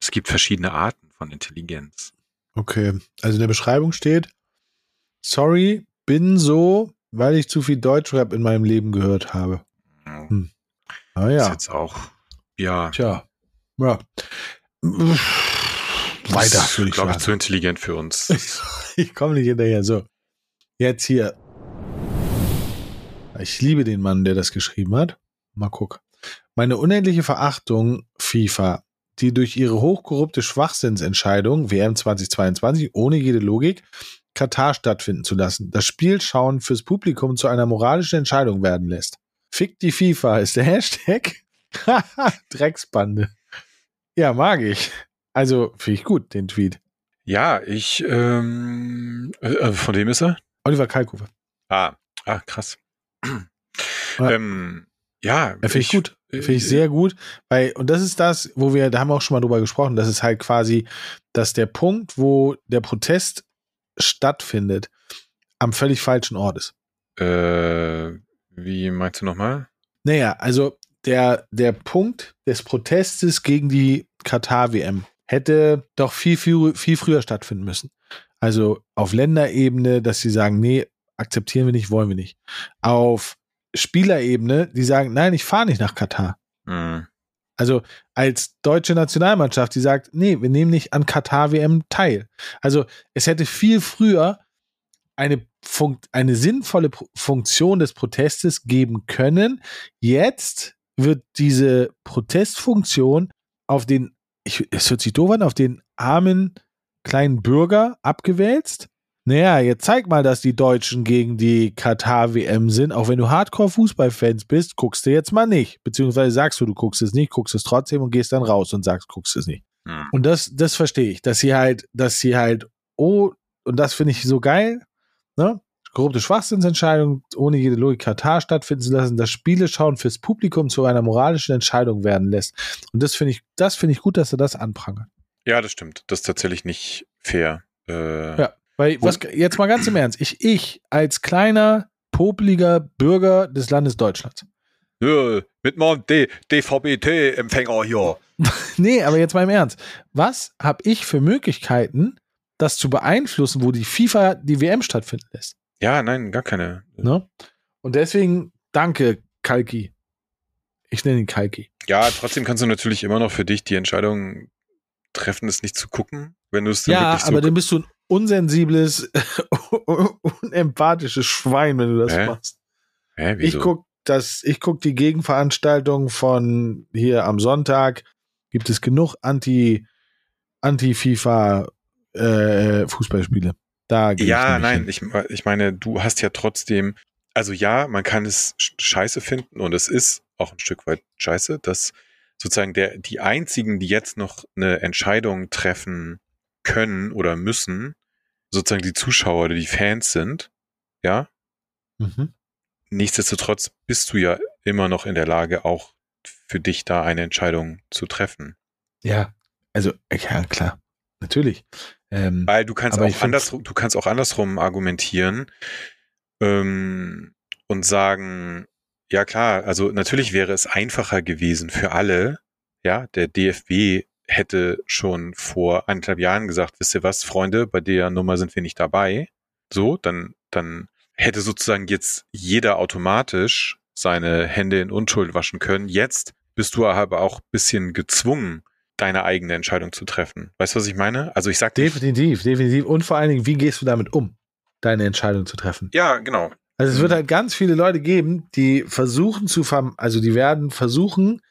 Es gibt verschiedene Arten von Intelligenz. Okay, also in der Beschreibung steht, sorry, bin so, weil ich zu viel Deutschrap in meinem Leben gehört habe. Hm. Ah Ist ja, jetzt auch, ja, tja, ja. Weiter, ist, würde ich glaube ich, zu intelligent für uns. Ich komme nicht hinterher. So, jetzt hier. Ich liebe den Mann, der das geschrieben hat. Mal gucken. Meine unendliche Verachtung, FIFA, die durch ihre hochkorrupte Schwachsinnsentscheidung, WM 2022, ohne jede Logik, Katar stattfinden zu lassen, das Spielschauen fürs Publikum zu einer moralischen Entscheidung werden lässt. Fick die FIFA ist der Hashtag. Drecksbande. Ja, mag ich. Also, finde ich gut, den Tweet. Ja, ich, ähm, äh, von wem ist er? Oliver Kalkofe. Ah, ah, krass. Ja. ähm, ja, finde ich, gut. Finde ich sehr gut. Weil, und das ist das, wo wir, da haben wir auch schon mal drüber gesprochen, das ist halt quasi, dass der Punkt, wo der Protest stattfindet, am völlig falschen Ort ist. Äh, wie meinst du nochmal? Naja, also der, der Punkt des Protestes gegen die Katar-WM hätte doch viel, viel, viel früher stattfinden müssen. Also auf Länderebene, dass sie sagen, nee, akzeptieren wir nicht, wollen wir nicht. Auf Spielerebene, die sagen, nein, ich fahre nicht nach Katar. Hm. Also als deutsche Nationalmannschaft, die sagt, nee, wir nehmen nicht an Katar-WM teil. Also es hätte viel früher eine, Funkt, eine sinnvolle Funktion des Protestes geben können. Jetzt wird diese Protestfunktion auf den, ich, es hört sich doof an, auf den armen kleinen Bürger abgewälzt. Naja, jetzt zeig mal, dass die Deutschen gegen die Katar-WM sind. Auch wenn du Hardcore-Fußballfans bist, guckst du jetzt mal nicht. Beziehungsweise sagst du, du guckst es nicht, guckst es trotzdem und gehst dann raus und sagst, guckst es nicht. Hm. Und das, das verstehe ich, dass sie halt, dass sie halt, oh, und das finde ich so geil, ne? Korrupte Schwachsinnsentscheidung ohne jede Logik Katar stattfinden zu lassen, dass Spiele schauen fürs Publikum zu einer moralischen Entscheidung werden lässt. Und das finde ich, das finde ich gut, dass er das anprangert. Ja, das stimmt. Das ist tatsächlich nicht fair. Äh, Ja. Weil, was, jetzt mal ganz im Ernst, ich, ich als kleiner, popliger Bürger des Landes Deutschlands. Ja, mit meinem D DVB-T-Empfänger hier. Nee, aber jetzt mal im Ernst. Was habe ich für Möglichkeiten, das zu beeinflussen, wo die FIFA die WM stattfinden lässt? Ja, nein, gar keine. Ne? Und deswegen danke, Kalki. Ich nenne ihn Kalki. Ja, trotzdem kannst du natürlich immer noch für dich die Entscheidung treffen, es nicht zu gucken, wenn du es dann Ja, wirklich so aber dann bist du ein unsensibles, unempathisches Schwein, wenn du das Hä? machst. Hä, Ich wieso? guck das, ich guck die Gegenveranstaltung von hier am Sonntag. Gibt es genug Anti, Anti-FIFA äh, Fußballspiele? Da Ja, ich nein, ich, ich meine, du hast ja trotzdem, also ja, man kann es sch- scheiße finden und es ist auch ein Stück weit scheiße, dass sozusagen der, die einzigen, die jetzt noch eine Entscheidung treffen können oder müssen, sozusagen die Zuschauer oder die Fans sind, ja. Mhm. Nichtsdestotrotz bist du ja immer noch in der Lage, auch für dich da eine Entscheidung zu treffen. Ja, also, ja, klar. Natürlich. Ähm, Weil du kannst auch andersrum, du kannst auch andersrum argumentieren ähm, und sagen, ja klar, also natürlich wäre es einfacher gewesen für alle. Ja, der DFB hätte schon vor anderthalb Jahren gesagt, wisst ihr was, Freunde, bei der Nummer sind wir nicht dabei. So, dann, dann hätte sozusagen jetzt jeder automatisch seine Hände in Unschuld waschen können. Jetzt bist du aber auch bisschen gezwungen, deine eigene Entscheidung zu treffen. Weißt du, was ich meine? Also ich sag definitiv, definitiv. Und vor allen Dingen, wie gehst du damit um, deine Entscheidung zu treffen? Ja, genau. Also es wird halt ganz viele Leute geben, die versuchen zu verm also die werden versuchen,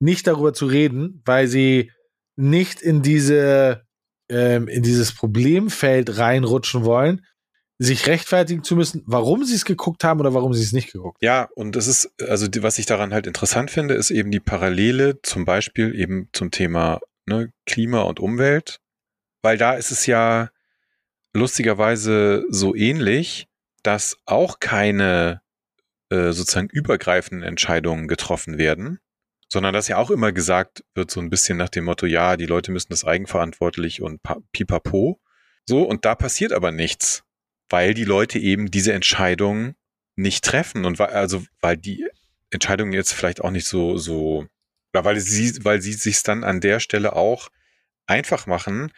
nicht darüber zu reden, weil sie nicht in diese ähm, in dieses Problemfeld reinrutschen wollen, sich rechtfertigen zu müssen, warum sie es geguckt haben oder warum sie es nicht geguckt Ja, und das ist, also die, was ich daran halt interessant finde, ist eben die Parallele zum Beispiel eben zum Thema ne, Klima und Umwelt, weil da ist es ja lustigerweise so ähnlich, dass auch keine äh, sozusagen übergreifenden Entscheidungen getroffen werden, sondern dass ja auch immer gesagt wird, so ein bisschen nach dem Motto, ja, die Leute müssen das eigenverantwortlich und pa- pipapo. So, und da passiert aber nichts, weil die Leute eben diese Entscheidung nicht treffen und weil, also, weil die Entscheidung jetzt vielleicht auch nicht so, so, oder weil sie, weil sie sich dann an der Stelle auch einfach machen.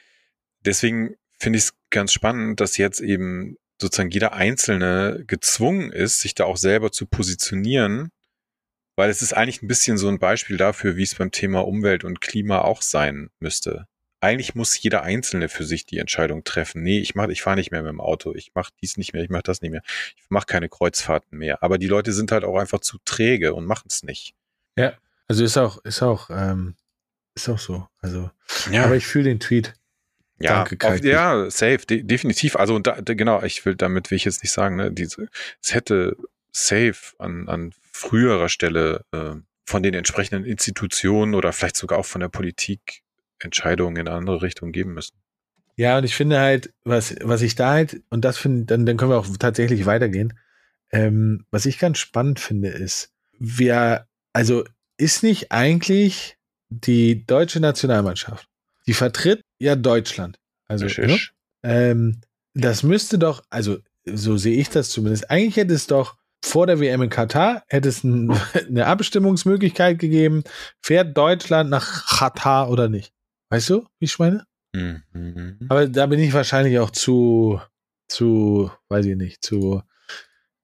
Deswegen finde ich es ganz spannend, dass jetzt eben sozusagen jeder Einzelne gezwungen ist, sich da auch selber zu positionieren, weil es ist eigentlich ein bisschen so ein Beispiel dafür, wie es beim Thema Umwelt und Klima auch sein müsste. Eigentlich muss jeder Einzelne für sich die Entscheidung treffen. Nee, ich mach, ich fahre nicht mehr mit dem Auto, ich mache dies nicht mehr, ich mache das nicht mehr, ich mache keine Kreuzfahrten mehr. Aber die Leute sind halt auch einfach zu träge und machen es nicht. Also ist auch ist auch ähm, ist auch so. Also Ja, aber ich fühle den Tweet. ja, danke, auf, ja, safe, de definitiv. Also und da, da, genau, ich will damit will ich jetzt nicht sagen, ne, diese, es hätte safe an, an früherer Stelle äh, von den entsprechenden Institutionen oder vielleicht sogar auch von der Politik Entscheidungen in eine andere Richtung geben müssen. Ja, und ich finde halt, was, was ich da halt, und das finde, dann, dann können wir auch tatsächlich weitergehen. Ähm, was ich ganz spannend finde, ist, wir, also ist nicht eigentlich die deutsche Nationalmannschaft, die vertritt ja Deutschland. Also, ne? ähm, das müsste doch, also so sehe ich das zumindest, eigentlich hätte es doch vor der WM in Katar, hätte es ein, eine Abstimmungsmöglichkeit gegeben, fährt Deutschland nach Katar oder nicht. Weißt du, wie ich meine? Mhm. Aber da bin ich wahrscheinlich auch zu, zu, weiß ich nicht, zu.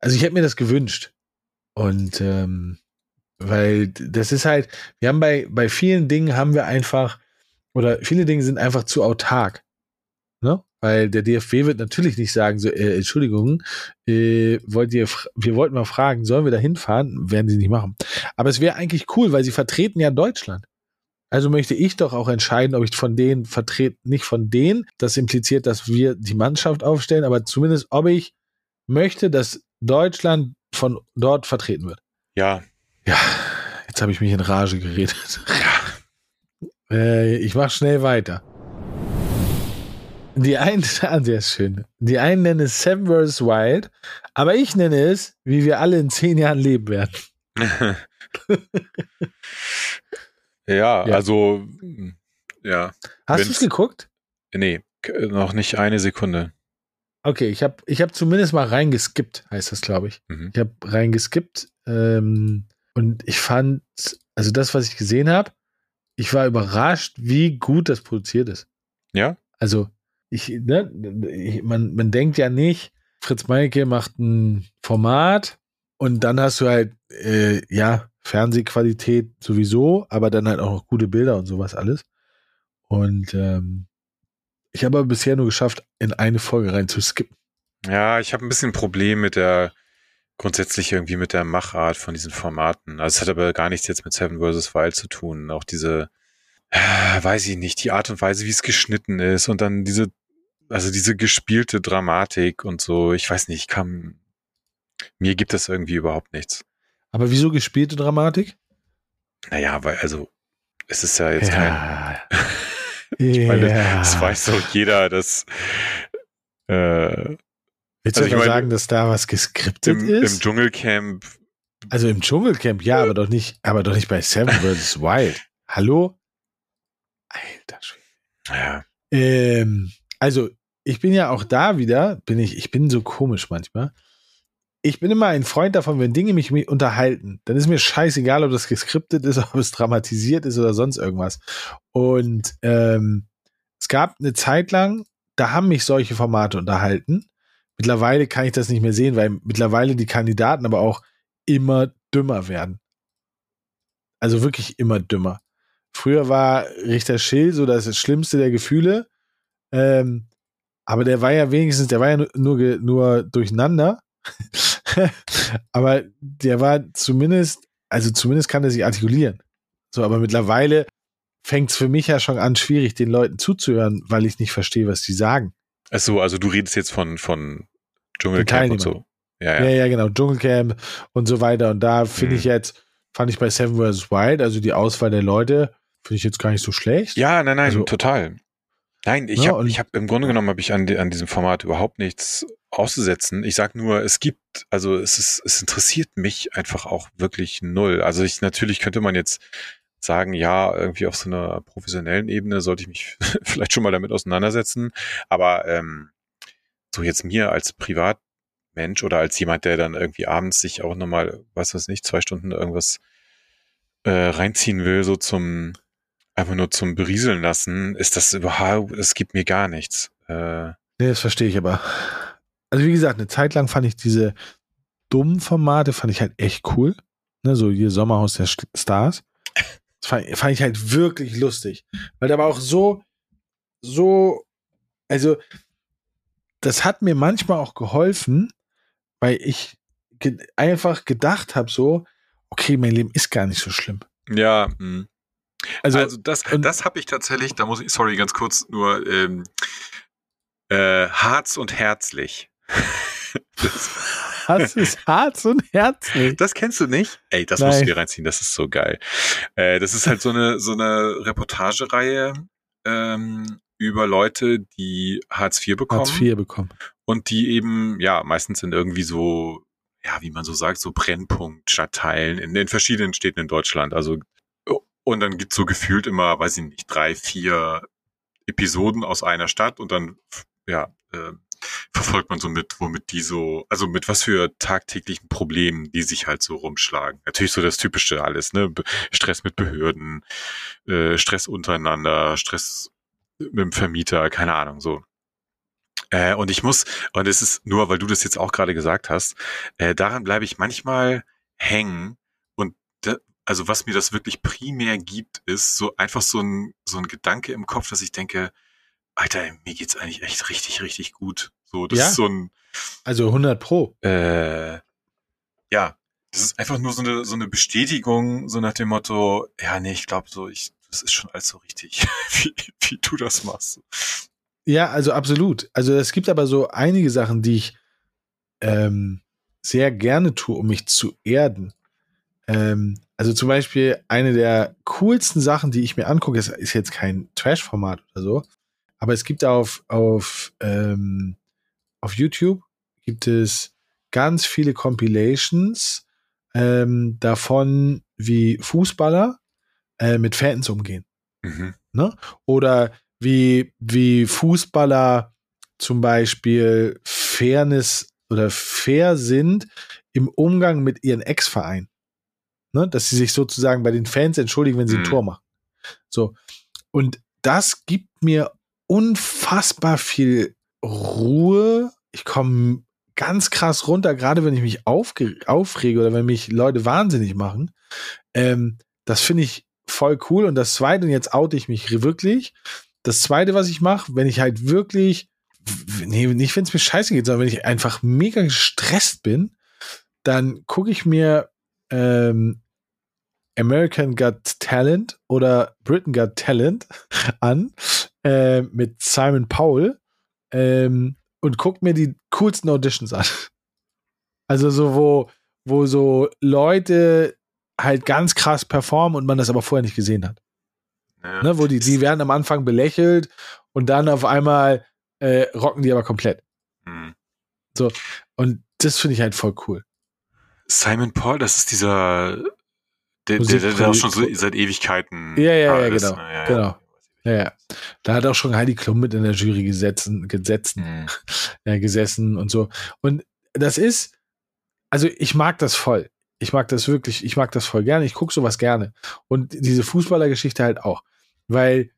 Also ich hätte mir das gewünscht. Und ähm, weil das ist halt, wir haben bei, bei vielen Dingen haben wir einfach, oder viele Dinge sind einfach zu autark. Ne? weil der DFB wird natürlich nicht sagen, so, äh, Entschuldigung, äh, wollt ihr, wir wollten mal fragen, sollen wir da hinfahren? Werden sie nicht machen. Aber es wäre eigentlich cool, weil sie vertreten ja Deutschland. Also möchte ich doch auch entscheiden, ob ich von denen vertrete, nicht von denen. Das impliziert, dass wir die Mannschaft aufstellen, aber zumindest, ob ich möchte, dass Deutschland von dort vertreten wird. Ja. Ja, jetzt habe ich mich in Rage geredet. Ja. Äh, ich mache schnell weiter. Die einen, sehr schön. Die einen nennen es Seven vs. Wild, aber ich nenne es, wie wir alle in zehn Jahren leben werden. ja, ja, also, ja. Hast du es geguckt? Nee, noch nicht eine Sekunde. Okay, ich habe ich hab zumindest mal reingeskippt, heißt das, glaube ich. Mhm. Ich habe reingeskippt ähm, und ich fand, also das, was ich gesehen habe, ich war überrascht, wie gut das produziert ist. Ja? Also, ich, ne, ich, man, man denkt ja nicht, Fritz Meinecke macht ein Format und dann hast du halt, äh, ja, Fernsehqualität sowieso, aber dann halt auch noch gute Bilder und sowas alles. Und ähm, ich habe aber bisher nur geschafft, in eine Folge rein zu skippen. Ja, ich habe ein bisschen ein Problem mit der, grundsätzlich irgendwie mit der Machart von diesen Formaten. Also es hat aber gar nichts jetzt mit Seven vs. Wild zu tun. Auch diese, äh, weiß ich nicht, die Art und Weise, wie es geschnitten ist und dann diese, also diese gespielte Dramatik und so. Ich weiß nicht, kann, mir gibt das irgendwie überhaupt nichts. Aber wieso gespielte Dramatik? Naja, weil, also, es ist ja jetzt ja. kein. ich meine, das weiß doch jeder, dass. Äh, Willst also du meine, sagen, dass da was geskriptet im, ist? Im Dschungelcamp. Also im Dschungelcamp, ja, aber doch nicht, aber doch nicht bei Seven vs. Wild. Hallo? Alter Schwede. Ja. Ähm, also, ich bin ja auch da wieder, bin ich, ich bin so komisch manchmal ich bin immer ein Freund davon, wenn Dinge mich unterhalten, dann ist mir scheißegal, ob das geskriptet ist, ob es dramatisiert ist oder sonst irgendwas. Und ähm, es gab eine Zeit lang, da haben mich solche Formate unterhalten. Mittlerweile kann ich das nicht mehr sehen, weil mittlerweile die Kandidaten aber auch immer dümmer werden. Also wirklich immer dümmer. Früher war Richter Schill so das Schlimmste der Gefühle. Ähm, aber der war ja wenigstens, der war ja nur, nur, nur durcheinander. aber der war zumindest, also zumindest kann er sich artikulieren. So, aber mittlerweile fängt es für mich ja schon an, schwierig, den Leuten zuzuhören, weil ich nicht verstehe, was die sagen. Ach so, also du redest jetzt von, von Dschungelcamp und so. Ja, ja, ja, ja genau, Dschungelcamp und so weiter. Und da finde mhm. ich jetzt, fand ich bei Seven vs. Wild, also die Auswahl der Leute, finde ich jetzt gar nicht so schlecht. Ja, nein, nein, also, total. Nein, ich ja, habe ich hab im Grunde genommen habe ich an, an diesem Format überhaupt nichts auszusetzen. Ich sag nur, es gibt, also es ist, es interessiert mich einfach auch wirklich null. Also ich natürlich könnte man jetzt sagen, ja, irgendwie auf so einer professionellen Ebene sollte ich mich vielleicht schon mal damit auseinandersetzen. Aber ähm, so jetzt mir als Privatmensch oder als jemand, der dann irgendwie abends sich auch nochmal, was weiß nicht, zwei Stunden irgendwas äh, reinziehen will, so zum einfach nur zum Berieseln lassen, ist das überhaupt, es gibt mir gar nichts. Äh, nee, das verstehe ich aber. Also wie gesagt, eine Zeit lang fand ich diese dummen Formate, fand ich halt echt cool. Ne, so hier Sommerhaus der Stars. Das fand, fand ich halt wirklich lustig. Weil da war auch so, so, also das hat mir manchmal auch geholfen, weil ich ge einfach gedacht habe so, okay, mein Leben ist gar nicht so schlimm. Ja, mh. Also, also das, das habe ich tatsächlich, da muss ich, sorry, ganz kurz nur, ähm, äh, Harz und herzlich. das ist Harz und herzlich. Das kennst du nicht? Ey, das Nein. musst du dir reinziehen, das ist so geil. Äh, das ist halt so eine, so eine Reportagereihe ähm, über Leute, die Hartz IV bekommen. Hartz IV bekommen. Und die eben, ja, meistens in irgendwie so, ja, wie man so sagt, so Brennpunkt-Stadtteilen in den verschiedenen Städten in Deutschland. Also und dann gibt's so gefühlt immer, weiß ich nicht, drei, vier Episoden aus einer Stadt und dann, ja, äh, verfolgt man so mit, womit die so, also mit was für tagtäglichen Problemen die sich halt so rumschlagen. Natürlich so das Typische alles, ne? Stress mit Behörden, äh, Stress untereinander, Stress mit dem Vermieter, keine Ahnung, so. Äh, und ich muss, und es ist nur, weil du das jetzt auch gerade gesagt hast, äh, daran bleibe ich manchmal hängen, also was mir das wirklich primär gibt, ist so einfach so ein, so ein Gedanke im Kopf, dass ich denke, Alter, mir geht's eigentlich echt richtig, richtig gut. So, das Ja? ist so ein, Also 100 Pro. äh, ja, das ist einfach nur so eine, so eine Bestätigung, so nach dem Motto, ja, nee, ich glaube so, ich, das ist schon alles so richtig, wie, wie du das machst. Ja, also absolut. Also es gibt aber so einige Sachen, die ich ähm, sehr gerne tue, um mich zu erden. Ähm, also zum Beispiel eine der coolsten Sachen, die ich mir angucke, ist, ist jetzt kein Trash-Format oder so, aber es gibt auf, auf, ähm, auf YouTube gibt es ganz viele Compilations ähm, davon, wie Fußballer äh, mit Fans umgehen Mhm. oder wie, wie Fußballer zum Beispiel Fairness oder fair sind im Umgang mit ihren Ex-Vereinen. Ne? Dass sie sich sozusagen bei den Fans entschuldigen, wenn sie ein Mhm. Tor machen. So. Und das gibt mir unfassbar viel Ruhe. Ich komme ganz krass runter, gerade wenn ich mich aufrege oder wenn mich Leute wahnsinnig machen. Ähm, das finde ich voll cool. Und das zweite, und jetzt oute ich mich wirklich, das zweite, was ich mache, wenn ich halt wirklich, nee, nicht wenn es mir scheiße geht, sondern wenn ich einfach mega gestresst bin, dann gucke ich mir ähm, American Got Talent oder Britain Got Talent an äh, mit Simon Powell ähm, und guck mir die coolsten Auditions an. Also so, wo, wo so Leute halt ganz krass performen und man das aber vorher nicht gesehen hat. Ja. Ne, wo die, die werden am Anfang belächelt und dann auf einmal äh, rocken die aber komplett. Mhm. Und das finde ich halt voll cool. Simon Paul, das ist dieser, der, der, der, der auch schon so seit Ewigkeiten. Ja, ja, ja, genau, ne? Ja, genau. Ja, ja. Da hat auch schon Heidi Klum mit in der Jury gesetzen, gesetzt, Mhm. äh, gesessen und so. Und das ist, also ich mag das voll. Ich mag das wirklich, ich mag das voll gerne. Ich gucke sowas gerne. Und diese Fußballergeschichte halt auch. Weil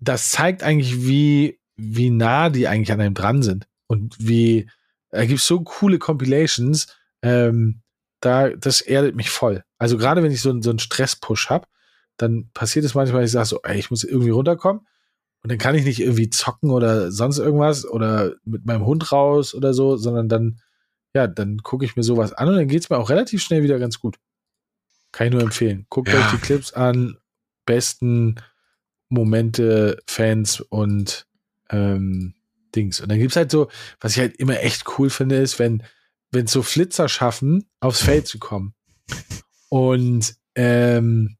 das zeigt eigentlich, wie, wie nah die eigentlich an einem dran sind. Und wie, da gibt es so coole Compilations, ähm, da, das erdet mich voll. Also gerade wenn ich so, einen- so einen Stress-Push habe, dann passiert es manchmal, ich sage so, ey, ich muss irgendwie runterkommen. Und dann kann ich nicht irgendwie zocken oder sonst irgendwas oder mit meinem Hund raus oder so, sondern dann, ja, dann gucke ich mir sowas an und dann geht es mir auch relativ schnell wieder ganz gut. Kann ich nur empfehlen. Guckt Ja. euch die Clips an, besten Momente, Fans und ähm, Dings. Und dann gibt's halt so, was ich halt immer echt cool finde, ist, wenn wenn so Flitzer schaffen, aufs Feld zu kommen und ähm,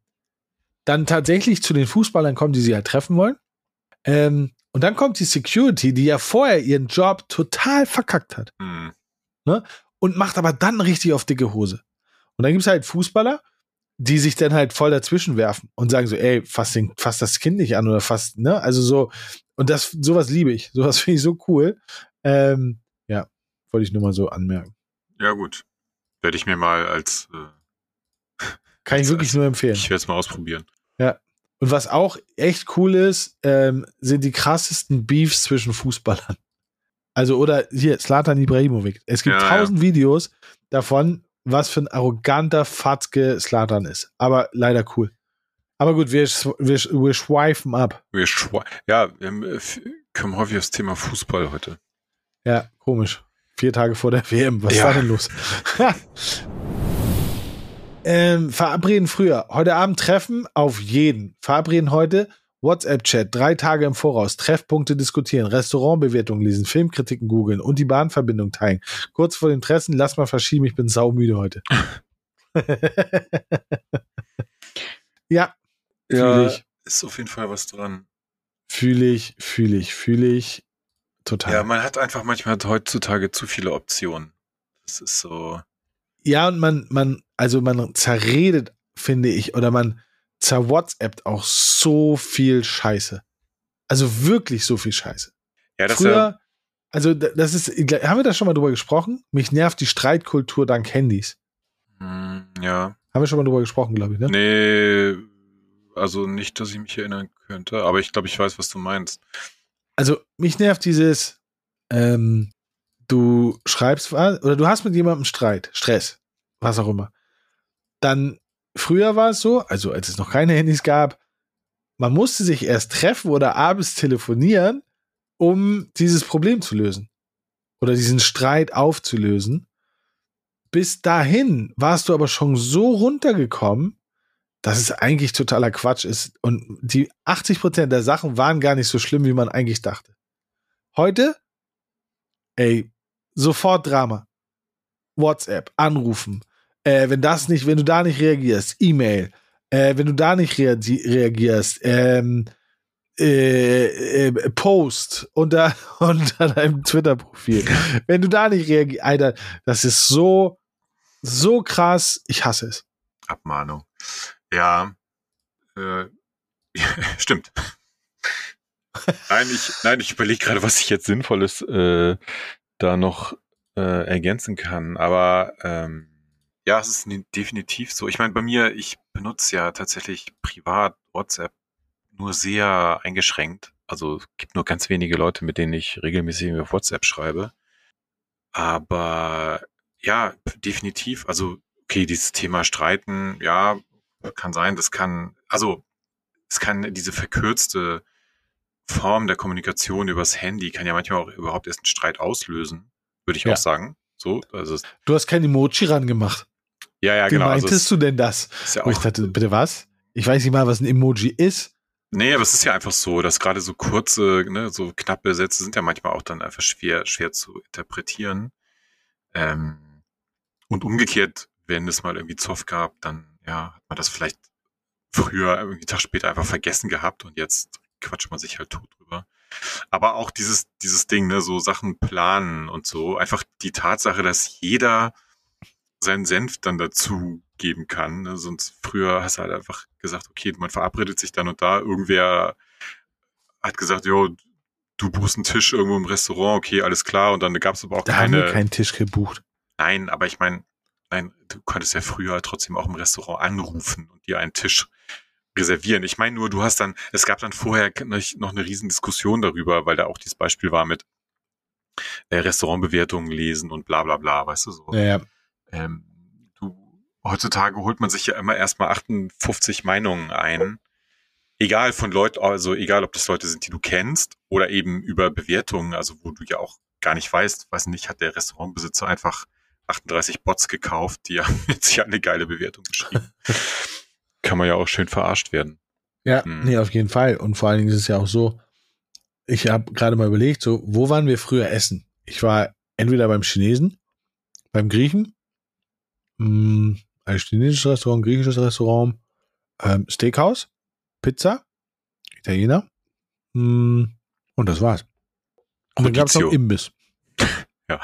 dann tatsächlich zu den Fußballern kommen, die sie halt treffen wollen. Ähm, und dann kommt die Security, die ja vorher ihren Job total verkackt hat Mhm. und macht aber dann richtig auf dicke Hose. Und dann gibt's halt Fußballer, die sich dann halt voll dazwischen werfen und sagen so, ey, fass, den, fass das Kind nicht an oder fass, ne? Also so, und das, sowas liebe ich. Sowas finde ich so cool. Ähm, ja, wollte ich nur mal so anmerken. Ja, gut. Werde ich mir mal als, äh, Kann ich Das- wirklich nur empfehlen. ich werde es mal ausprobieren. Und was auch echt cool ist, ähm, sind die krassesten Beefs zwischen Fußballern. Also, oder hier, Slatan Ibrahimovic. Es gibt Ja, ja. tausend Videos davon, was für ein arroganter Fatzke Slatan ist. Aber leider cool. Aber gut, wir, wir, wir schweifen ab. Wir schwa- ja, wir äh, f- kommen häufig aufs Thema Fußball heute. Ja, komisch. Vier Tage vor der WM. Was Ja. ist da denn los? ähm, verabreden früher. Heute Abend treffen auf jeden. Verabreden heute. WhatsApp-Chat, drei Tage im Voraus, Treffpunkte diskutieren, Restaurantbewertungen lesen, Filmkritiken googeln und die Bahnverbindung teilen. Kurz vor dem Treffen, lass mal verschieben, ich bin saumüde heute. ja, fühle ich, ist auf jeden Fall was dran. fühle ich, fühle ich, fühle ich total. Ja, man hat einfach manchmal heutzutage zu viele Optionen. Das ist so. Ja, und man, man, also man zerredet, finde ich, oder man zerwhatsappt auch so viel Scheiße. Also wirklich so viel Scheiße. Ja, das ist ja, Früher, also das ist, haben wir da schon mal drüber gesprochen? Mich nervt die Streitkultur dank Handys. Hm, ja. Haben wir schon mal drüber gesprochen, glaube ich, ne? Nee, also nicht, dass ich mich erinnern könnte, aber ich glaube, ich weiß, was du meinst. Also mich nervt dieses, ähm, du schreibst oder du hast mit jemandem Streit, Stress, was auch immer. Dann, früher war es so, also als es noch keine Handys gab, man musste sich erst treffen oder abends telefonieren, um dieses Problem zu lösen. Oder diesen Streit aufzulösen. Bis dahin warst du aber schon so runtergekommen, dass es eigentlich totaler Quatsch ist. Und die 80 Prozent der Sachen waren gar nicht so schlimm, wie man eigentlich dachte. Heute, ey, sofort Drama. WhatsApp, anrufen. Äh, wenn das nicht, wenn du da nicht reagierst, E-Mail. Äh, wenn du da nicht rea reagierst, ähm, äh, äh, Post unter, unter deinem Twitter-Profil. wenn du da nicht reagierst, Alter, das ist so, so krass. Ich hasse es. Abmahnung. Ja, äh, stimmt. nein, ich, nein, ich überlege gerade, was ich jetzt Sinnvolles äh, da noch äh, ergänzen kann. Aber ähm, ja, es ist definitiv so. Ich meine, bei mir, ich benutze ja tatsächlich privat WhatsApp nur sehr eingeschränkt. Also es gibt nur ganz wenige Leute, mit denen ich regelmäßig auf WhatsApp schreibe. Aber ja, definitiv. Also, okay, dieses Thema Streiten, ja, kann sein, das kann, also es kann diese verkürzte Form der Kommunikation übers Handy kann ja manchmal auch überhaupt erst einen Streit auslösen, würde ich ja. auch sagen. So, also du hast kein Emoji ran gemacht. Ja, ja, Wie genau. Wie also meintest also, du denn das? Ja Wo ich dachte, bitte was? Ich weiß nicht mal, was ein Emoji ist. Nee, aber es ist ja einfach so, dass gerade so kurze, ne, so knappe Sätze sind ja manchmal auch dann einfach schwer, schwer zu interpretieren. Ähm, und umgekehrt, wenn es mal irgendwie Zoff gab, dann ja, hat man das vielleicht früher irgendwie einen Tag später einfach vergessen gehabt und jetzt quatscht man sich halt tot drüber. Aber auch dieses, dieses Ding, ne, so Sachen planen und so, einfach die Tatsache, dass jeder seinen Senf dann dazu geben kann. Ne? Sonst früher hast du halt einfach gesagt, okay, man verabredet sich dann und da. Irgendwer hat gesagt, jo, du buchst einen Tisch irgendwo im Restaurant, okay, alles klar. Und dann gab es aber auch da keine. Haben wir keinen Tisch gebucht. Nein, aber ich meine, nein, du konntest ja früher trotzdem auch im Restaurant anrufen und dir einen Tisch reservieren. Ich meine nur, du hast dann, es gab dann vorher noch eine riesen Diskussion darüber, weil da auch dieses Beispiel war mit äh, Restaurantbewertungen lesen und bla bla bla, weißt du so. Ja, ja. Ähm, du, heutzutage holt man sich ja immer erstmal 58 Meinungen ein. Egal von Leuten, also egal ob das Leute sind, die du kennst oder eben über Bewertungen, also wo du ja auch gar nicht weißt, weiß nicht, hat der Restaurantbesitzer einfach 38 Bots gekauft, die haben jetzt sich eine geile Bewertung geschrieben. Kann man ja auch schön verarscht werden. Ja, hm. nee, auf jeden Fall. Und vor allen Dingen ist es ja auch so, ich habe gerade mal überlegt, so, wo waren wir früher essen? Ich war entweder beim Chinesen, beim Griechen, mh, hm, ein chinesisches Restaurant, griechisches Restaurant, ähm, Steakhouse, Pizza, Italiener, mh, hm, und das war's. Und dann gab es noch Imbiss. ja.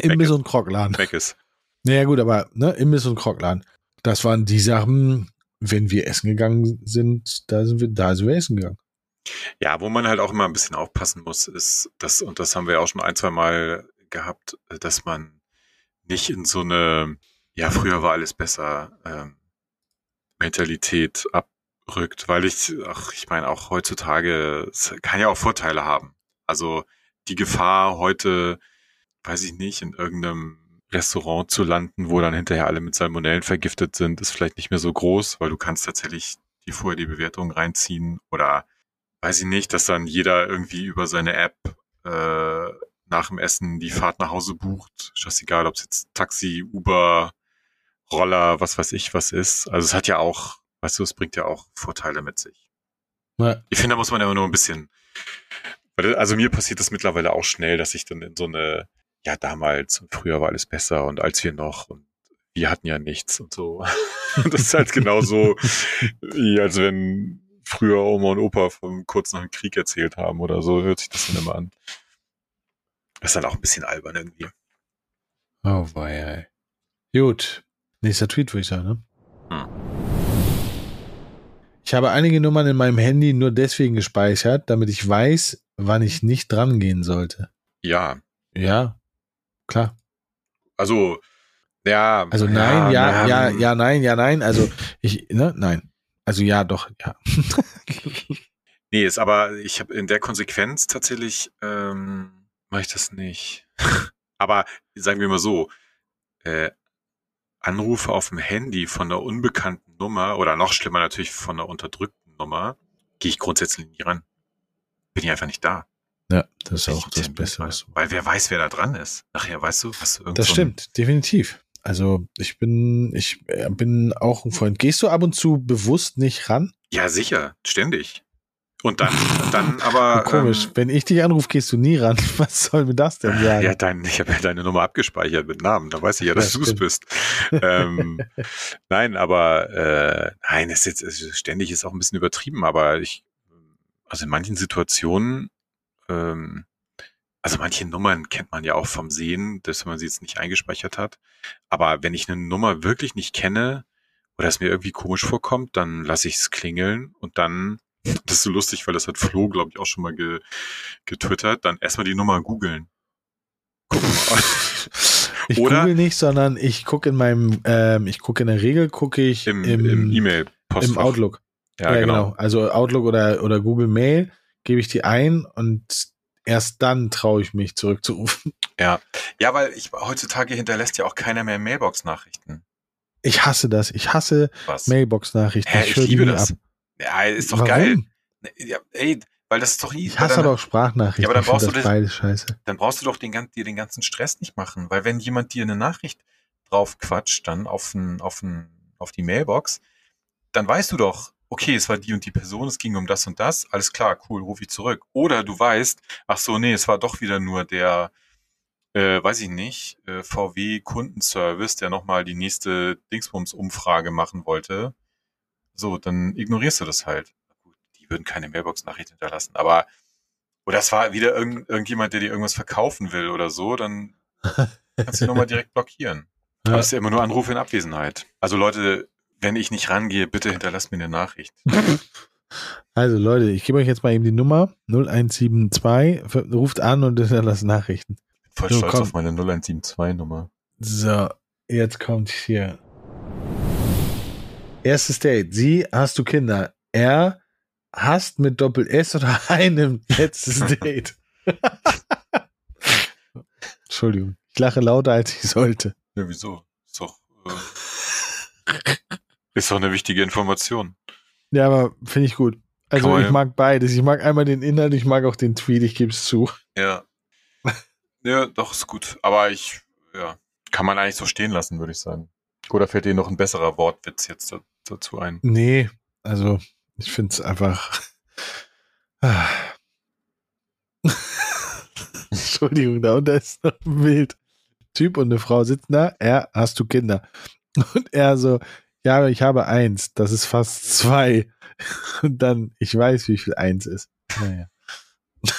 Imbiss und Krockladen. Weg ist. Naja, gut, aber ne, Imbiss und Krockladen. Das waren die Sachen, wenn wir essen gegangen sind, da sind wir, da sind wir essen gegangen. Ja, wo man halt auch immer ein bisschen aufpassen muss, ist das, und das haben wir auch schon ein, zwei Mal gehabt, dass man nicht in so eine, ja, früher war alles besser, ähm, Mentalität abrückt, weil ich, ach, ich meine, auch heutzutage, es kann ja auch Vorteile haben. Also die Gefahr heute, weiß ich nicht, in irgendeinem Restaurant zu landen, wo dann hinterher alle mit Salmonellen vergiftet sind, ist vielleicht nicht mehr so groß, weil du kannst tatsächlich die vorher die Bewertung reinziehen oder weiß ich nicht, dass dann jeder irgendwie über seine App äh, nach dem Essen die Fahrt nach Hause bucht. Ist egal, ob es jetzt Taxi, Uber, Roller, was weiß ich was ist. Also es hat ja auch, weißt du, es bringt ja auch Vorteile mit sich. Ja. Ich finde, da muss man ja nur ein bisschen, also mir passiert das mittlerweile auch schnell, dass ich dann in so eine ja, damals und früher war alles besser und als wir noch und wir hatten ja nichts und so. das ist halt genauso, wie als wenn früher Oma und Opa vom kurz nach dem Krieg erzählt haben oder so, hört sich das dann immer an. Das ist dann auch ein bisschen albern irgendwie. Oh, wei, Gut. Nächster Tweet, würde ich sagen, ne? Hm. Ich habe einige Nummern in meinem Handy nur deswegen gespeichert, damit ich weiß, wann ich nicht dran gehen sollte. Ja. Ja, klar. Also, ja. Also nein, ja, ja, ja, ja, nein, ja, nein. Also ich, ne, nein. Also ja, doch, ja. nee, ist aber, ich habe in der Konsequenz tatsächlich, ähm, mache ich das nicht. aber sagen wir mal so, äh, Anrufe auf dem Handy von einer unbekannten Nummer oder noch schlimmer natürlich von einer unterdrückten Nummer gehe ich grundsätzlich nie ran. Bin ich einfach nicht da. Ja, das ist auch das Beste. du- Weil wer weiß, wer da dran ist. Nachher, weißt du, was du irgend Das so stimmt, definitiv. Also ich bin, ich äh, bin auch ein Freund. Gehst du ab und zu bewusst nicht ran? Ja, sicher, ständig. Und dann, dann aber. Komisch. Ähm, Wenn ich dich anrufe, gehst du nie ran. Was soll mir das denn sagen? ja, dein, ich habe ja deine Nummer abgespeichert mit Namen. Da weiß ich ja, dass Ja, du es bist. ähm, nein, aber äh, nein, es ist jetzt es ist, ständig ist auch ein bisschen übertrieben, aber ich, also in manchen Situationen, ähm, also manche Nummern kennt man ja auch vom Sehen, dass man sie jetzt nicht eingespeichert hat. Aber wenn ich eine Nummer wirklich nicht kenne oder es mir irgendwie komisch vorkommt, dann lasse ich es klingeln und dann, das ist so lustig, weil das hat Flo, glaube ich, auch schon mal ge, getwittert, dann erstmal die Nummer googeln. Gucken mal. Ich Oder- google nicht, sondern ich gucke in meinem, ähm, ich gucke in der Regel, gucke ich Im, im, im E-Mail-Postfach. im Outlook. Ja, genau. Also Outlook oder, oder Google Mail gebe ich die ein und erst dann traue ich mich zurückzurufen. Ja. ja, weil ich heutzutage hinterlässt ja auch keiner mehr Mailbox-Nachrichten. Ich hasse das. Ich hasse? Mailbox-Nachrichten. Ich die liebe das. ab. Ja, ist doch Warum? geil. Ja, ey, weil das ist doch Ich hasse aber auch Sprachnachrichten. Ja, aber dann ich brauchst du das beides scheiße. dann brauchst du doch den, dir den ganzen Stress nicht machen. Weil wenn jemand dir eine Nachricht drauf quatscht, dann auf, ein, auf, ein, auf die Mailbox, dann weißt du doch, okay, es war die und die Person, es ging um das und das, alles klar, cool, ruf ich zurück. Oder du weißt, ach so, nee, es war doch wieder nur der, äh, weiß ich nicht, äh, VW Kundenservice, der nochmal die nächste Dingsbums-Umfrage machen wollte. So, dann ignorierst du das halt. Gut, die würden keine Mailbox-Nachricht hinterlassen, aber oder es war wieder irgend, irgendjemand, der dir irgendwas verkaufen will oder so, dann kannst du Nummer direkt blockieren. Aber es ist ja immer nur Anrufe in Abwesenheit. Also Leute, wenn ich nicht rangehe, bitte hinterlasst mir eine Nachricht. Also Leute, ich gebe euch jetzt mal eben die Nummer 0172, ruft an und hinterlasst Nachrichten. Voll So, stolz komm. auf meine 0172-Nummer. So, jetzt kommt hier. Erstes Date. Sie, hast du Kinder? Er, hast mit Doppel S oder einem letztes Date? Entschuldigung, ich lache lauter, als ich sollte. Ja, wieso? Ist doch, äh, ist doch eine wichtige Information. Ja, aber finde ich gut. Also Kann ich ja- mag beides. Ich mag einmal den Inhalt, ich mag auch den Tweet, ich gebe es zu. Ja. Ja, doch, ist gut. Aber ich, ja, kann man eigentlich so stehen lassen, würde ich sagen. Oder fällt dir noch ein besserer Wortwitz jetzt da- dazu ein? Nee, also ich finde es einfach. Entschuldigung, da unten ist noch ein Bild. Typ und eine Frau sitzen da. Er, hast du Kinder? Und er so, ja, ich habe eins. Das ist fast zwei. Und dann, ich weiß, wie viel eins ist. Naja.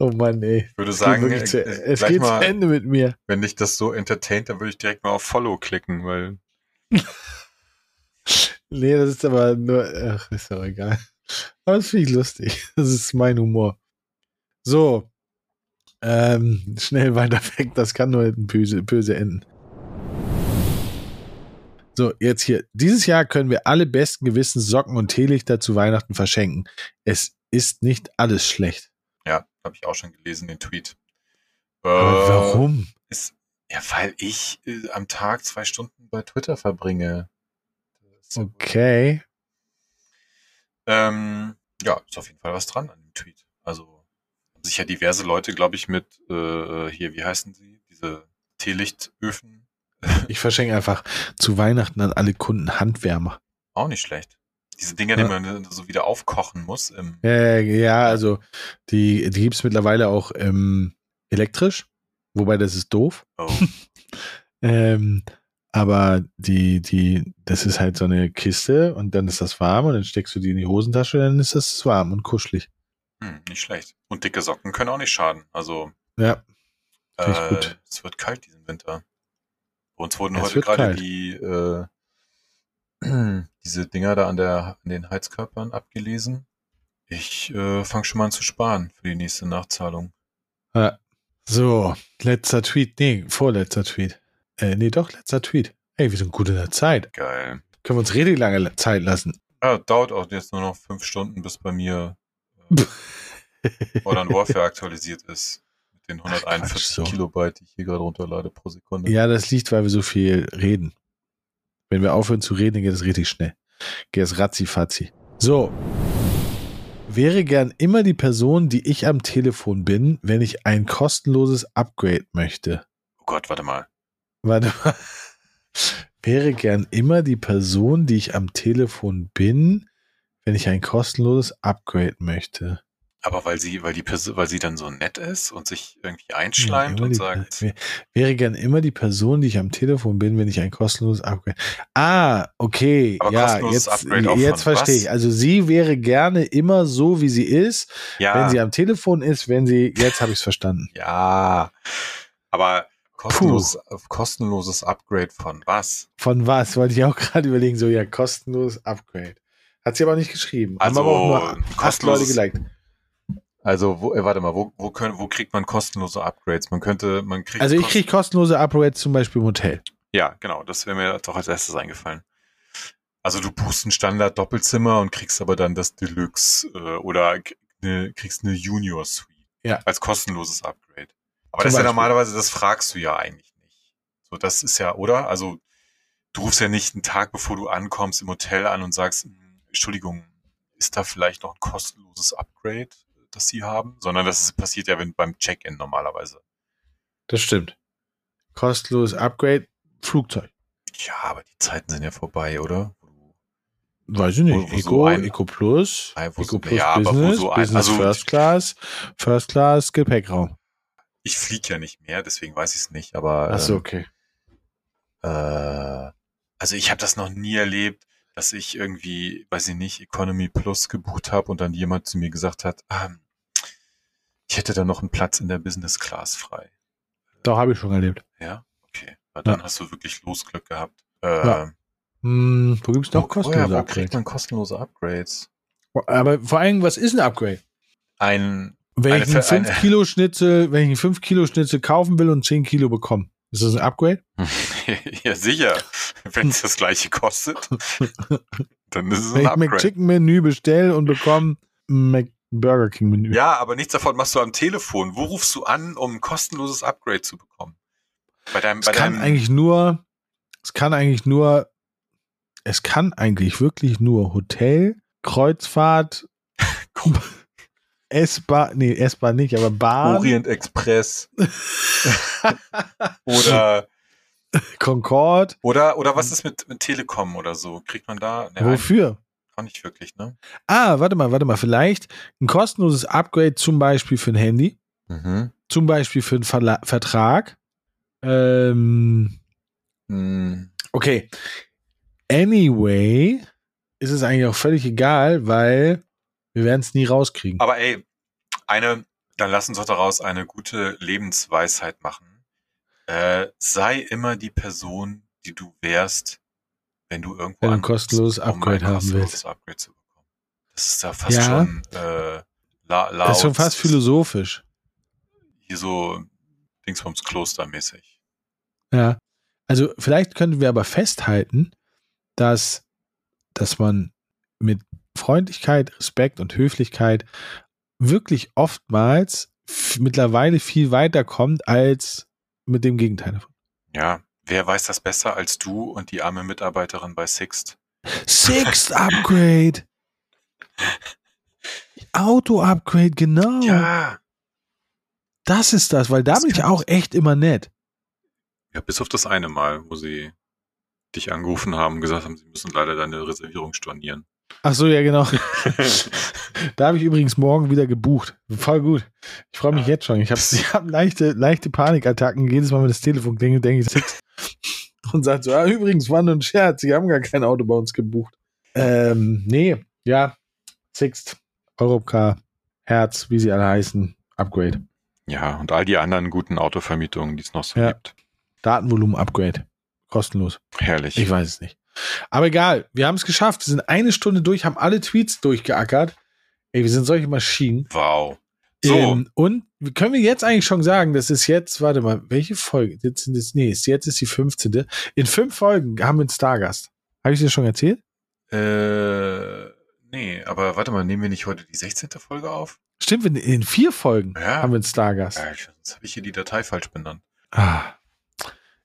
Oh Mann, ey. Ich würde Es geht, sagen, zu, äh, es geht zu mal, Ende mit mir. wenn dich das so entertaint, dann würde ich direkt mal auf Follow klicken, weil Nee, das ist aber nur, ach, ist doch egal. Aber das finde ich lustig. Das ist mein Humor. So. Ähm, schnell weiter weg. Das kann nur böse, böse enden. So, jetzt hier. Dieses Jahr können wir alle besten Gewissens Socken und Teelichter zu Weihnachten verschenken. Es ist nicht alles schlecht. ja, habe ich auch schon gelesen, den Tweet. Äh, warum? Ist, ja, weil ich äh, am Tag zwei Stunden bei Twitter verbringe. Okay. Ähm, ja, ist auf jeden Fall was dran an dem Tweet. Also sich ja diverse Leute, glaube ich, mit äh, hier, wie heißen sie? Diese Teelichtöfen. Ich verschenke einfach zu Weihnachten an alle Kunden Handwärmer. Auch nicht schlecht. Diese Dinger, die Ja. man so wieder aufkochen muss. Im, Äh, ja, also die, die gibt es mittlerweile auch ähm, elektrisch, wobei das ist doof. oh, Ähm, aber die, die, das ist halt so eine Kiste und dann ist das warm und dann steckst du die in die Hosentasche dann ist das warm und kuschelig. Hm, nicht schlecht. Und dicke Socken können auch nicht schaden. Also Ja, äh, gut. es wird kalt diesen Winter. Bei uns wurden Es heute gerade kalt. die äh, diese Dinger da an der an den Heizkörpern abgelesen. Ich äh, fange schon mal an zu sparen für die nächste Nachzahlung. ja. So, letzter Tweet. Nee, vorletzter Tweet. Äh, nee, doch, letzter Tweet. Ey, wir sind gut in der Zeit. Geil. Können wir uns richtig lange Zeit lassen. Ja, dauert auch jetzt nur noch fünf Stunden, bis bei mir Modern Warfare aktualisiert ist. Mit den Ach, Quatsch, 141 so. Kilobyte, die ich hier gerade runterlade pro Sekunde. Ja, das liegt, weil wir so viel reden. Wenn wir aufhören zu reden, geht es richtig schnell. Geht es ratzi-fatzi. So. Wäre gern immer die Person, die ich am Telefon bin, wenn ich ein kostenloses Upgrade möchte. Oh Gott, warte mal. Warte mal. Wäre gern immer die Person, die ich am Telefon bin, wenn ich ein kostenloses Upgrade möchte. Aber weil sie, weil die Person, weil sie dann so nett ist und sich irgendwie einschleimt Ja, und die, sagt, wär- wäre gern immer die Person, die ich am Telefon bin, wenn ich ein kostenloses Upgrade. Ah, okay. Aber ja, kostenloses jetzt, jetzt verstehe ich. Also sie wäre gerne immer so, wie sie ist, ja, wenn sie am Telefon ist, wenn sie, jetzt habe ich es verstanden. ja, aber kostenlos, kostenloses Upgrade von was? Von was? Wollte ich auch gerade überlegen, so ja, kostenloses Upgrade. Hat sie aber nicht geschrieben. Haben Also, aber auch nur acht Leute geliked. Also, wo, äh, warte mal, wo, wo, können, wo kriegt man kostenlose Upgrades? Man könnte, man kriegt. Also ich kriege kostenlose Upgrades zum Beispiel im Hotel. Ja, genau, das wäre mir doch als erstes eingefallen. Also du buchst ein Standard-Doppelzimmer und kriegst aber dann das Deluxe äh, oder ne, kriegst eine Junior Suite Ja. als kostenloses Upgrade. Aber Zum das ist ja normalerweise, das fragst du ja eigentlich nicht. So, das ist ja, oder? Also du rufst ja nicht einen Tag, bevor du ankommst, im Hotel an und sagst, "Hm, Entschuldigung, ist da vielleicht noch ein kostenloses Upgrade, das sie haben? Sondern das passiert ja wenn, beim Check-in normalerweise. Das stimmt. Kostenloses Upgrade, Flugzeug. Ja, aber die Zeiten sind ja vorbei, oder? Weiß ich nicht. Wo- wo Eco, so ein- Eco Plus, wo Eco so- Plus ja, Business, so ein- Business also- First Class, First Class Gepäckraum. Ich fliege ja nicht mehr, deswegen weiß ich es nicht, aber Achso, ähm, okay. äh, also ich habe das noch nie erlebt, dass ich irgendwie, weiß ich nicht, Economy Plus gebucht habe und dann jemand zu mir gesagt hat, ähm, ich hätte da noch einen Platz in der Business Class frei. Doch, habe ich schon erlebt. Ja, okay. Na, dann Ja. hast du wirklich Losglück gehabt. Äh, Ja. Hm, wo gibt's noch wo- kostenlose woher, wo kriegt Upgrades? man kostenlose Upgrades? Aber vor allem, was ist ein Upgrade? Ein, Wenn Eine ich einen für- eine- 5 Kilo Schnitzel, wenn ich einen 5 Kilo Schnitzel kaufen will und 10 Kilo bekomme, ist das ein Upgrade? ja sicher, wenn es das gleiche kostet, dann ist es Wenn ein ich Upgrade. McChicken Menü bestelle und bekomme ein Mac Burger King Menü. Ja, aber nichts davon machst du am Telefon. Wo rufst du an, um ein kostenloses Upgrade zu bekommen? Bei deinem, Es bei kann deinem, eigentlich nur, es kann eigentlich nur, es kann eigentlich wirklich nur Hotel, Kreuzfahrt, S-Bahn, nee, S-Bahn nicht, aber Bahn, Orient Express oder, Concorde. oder, oder was ist mit, mit Telekom oder so? Kriegt man da? Ne, Wofür? auch nicht wirklich, ne? Ah, warte mal, warte mal, vielleicht ein kostenloses Upgrade zum Beispiel für ein Handy, Mhm. zum Beispiel für einen Verla Vertrag. Ähm, Hm, okay. Anyway, ist es eigentlich auch völlig egal, weil wir werden es nie rauskriegen. Aber ey, eine, dann lass uns doch daraus eine gute Lebensweisheit machen. Äh, sei immer die Person, die du wärst, wenn du irgendwo Wenn du ein kostenloses um Upgrade haben kostenloses willst. Upgrade zu bekommen. Das ist da fast Ja. schon äh, la, laut, Das ist schon fast philosophisch. Hier so Dingsbums Klostermäßig. Ja. Also vielleicht könnten wir aber festhalten, dass, dass man mit Freundlichkeit, Respekt und Höflichkeit wirklich oftmals mittlerweile viel weiter kommt als mit dem Gegenteil davon. Ja, wer weiß das besser als du und die arme Mitarbeiterin bei Sixt? Sixth Upgrade. Auto-Upgrade, genau. Ja. Das ist das, weil da Das bin ich auch echt immer nett. Ja, bis auf das eine Mal, wo sie dich angerufen haben und gesagt haben, sie müssen leider deine Reservierung stornieren. Ach so, ja, genau. Da habe ich übrigens morgen wieder gebucht. Voll gut. Ich freue mich jetzt schon. Ich habe hab leichte, leichte Panikattacken. Jedes Mal, wenn das Telefon klingelt, denke ich. Und sagt so, ah, übrigens, war nur ein Scherz. Sie haben gar kein Auto bei uns gebucht. Ähm, nee, ja. Sixt, Europcar, Herz, wie sie alle heißen, Upgrade. Ja, und all die anderen guten Autovermietungen, die es noch so Ja. gibt. Datenvolumen, Upgrade. Kostenlos. Herrlich. Ich weiß es nicht. Aber egal, wir haben es geschafft. Wir sind eine Stunde durch, haben alle Tweets durchgeackert. Ey, wir sind solche Maschinen. wow. So, Ähm, und können wir jetzt eigentlich schon sagen, das ist jetzt, warte mal, welche Folge? Jetzt sind es, nee, ist- jetzt ist die 15. In fünf Folgen haben wir einen Stargast. Habe ich dir schon erzählt? äh, nee, aber warte mal, nehmen wir nicht heute die 16. Folge auf? Stimmt, in, in vier Folgen Ja. haben wir einen Stargast. Ja, sonst habe ich hier die Datei falsch benannt. Ah.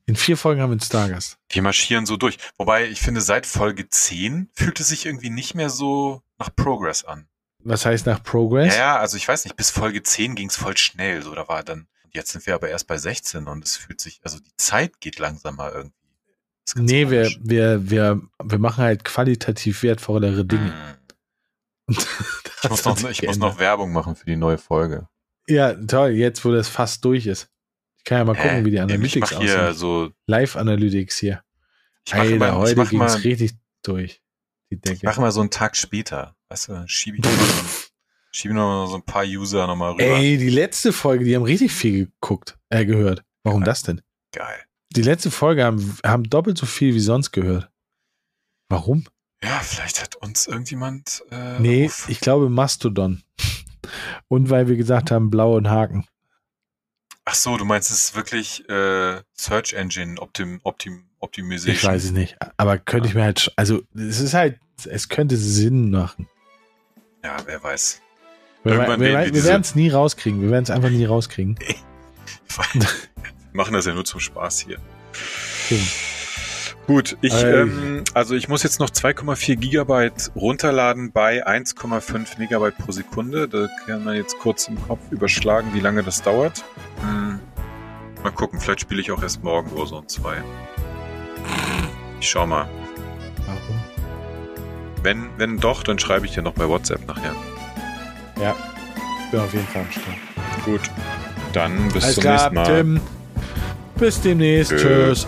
In vier Folgen haben wir einen Stargast. Die marschieren so durch. Wobei ich finde, seit Folge 10 fühlt es sich irgendwie nicht mehr so nach Progress an. Was heißt nach Progress? Ja, ja, also ich weiß nicht, bis Folge 10 ging es voll schnell. So, da war dann, jetzt sind wir aber erst bei 16 und es fühlt sich, also die Zeit geht langsamer irgendwie. Nee, wir, komisch. wir, wir, wir machen halt qualitativ wertvollere Dinge. Hm. Und Ich muss, noch, ich muss noch Werbung machen für die neue Folge. Ja, toll, jetzt wo das fast durch ist. Ich kann ja mal gucken, Hä? wie die ich Analytics hier aussehen. so, Live-Analytics hier. ich mache Alter, mal, ich heute mach ging's mal, richtig durch. Die Decke. ich mach mal so einen Tag später. Weißt du, schiebe ich noch mal so, schiebe noch so ein paar User nochmal rüber. Ey, die letzte Folge, die haben richtig viel geguckt, äh, gehört. Warum Ja. das denn? Geil. Die letzte Folge haben, haben doppelt so viel wie sonst gehört. Warum? Ja, vielleicht hat uns irgendjemand. Äh, Nee, auf- ich glaube Mastodon. Und weil wir gesagt haben, blauen Haken. Ach so, du meinst, es ist wirklich äh, Search Engine Optim, Optim, Optimization. Ich weiß es nicht. Aber könnte ich mir halt, also es ist halt, es könnte Sinn machen. Ja, wer weiß. Wir, wir, werden wir wir, werden es nie rauskriegen. Wir werden es einfach nie rauskriegen. Wir machen das ja nur zum Spaß hier. Stimmt. Gut, ich, ähm, also ich muss jetzt noch 2,4 Gigabyte runterladen bei 1,5 Megabyte pro Sekunde. Da kann man jetzt kurz im Kopf überschlagen, wie lange das dauert. Hm, mal gucken, vielleicht spiele ich auch erst morgen Warzone 2. Ich schau mal. Warum? Wenn, wenn doch, dann schreibe ich dir noch bei WhatsApp nachher. Ja, bin auf jeden Fall am Start. Gut, dann bis Alles zum klar, nächsten Mal. Tim. Bis demnächst. Tschö. Tschüss.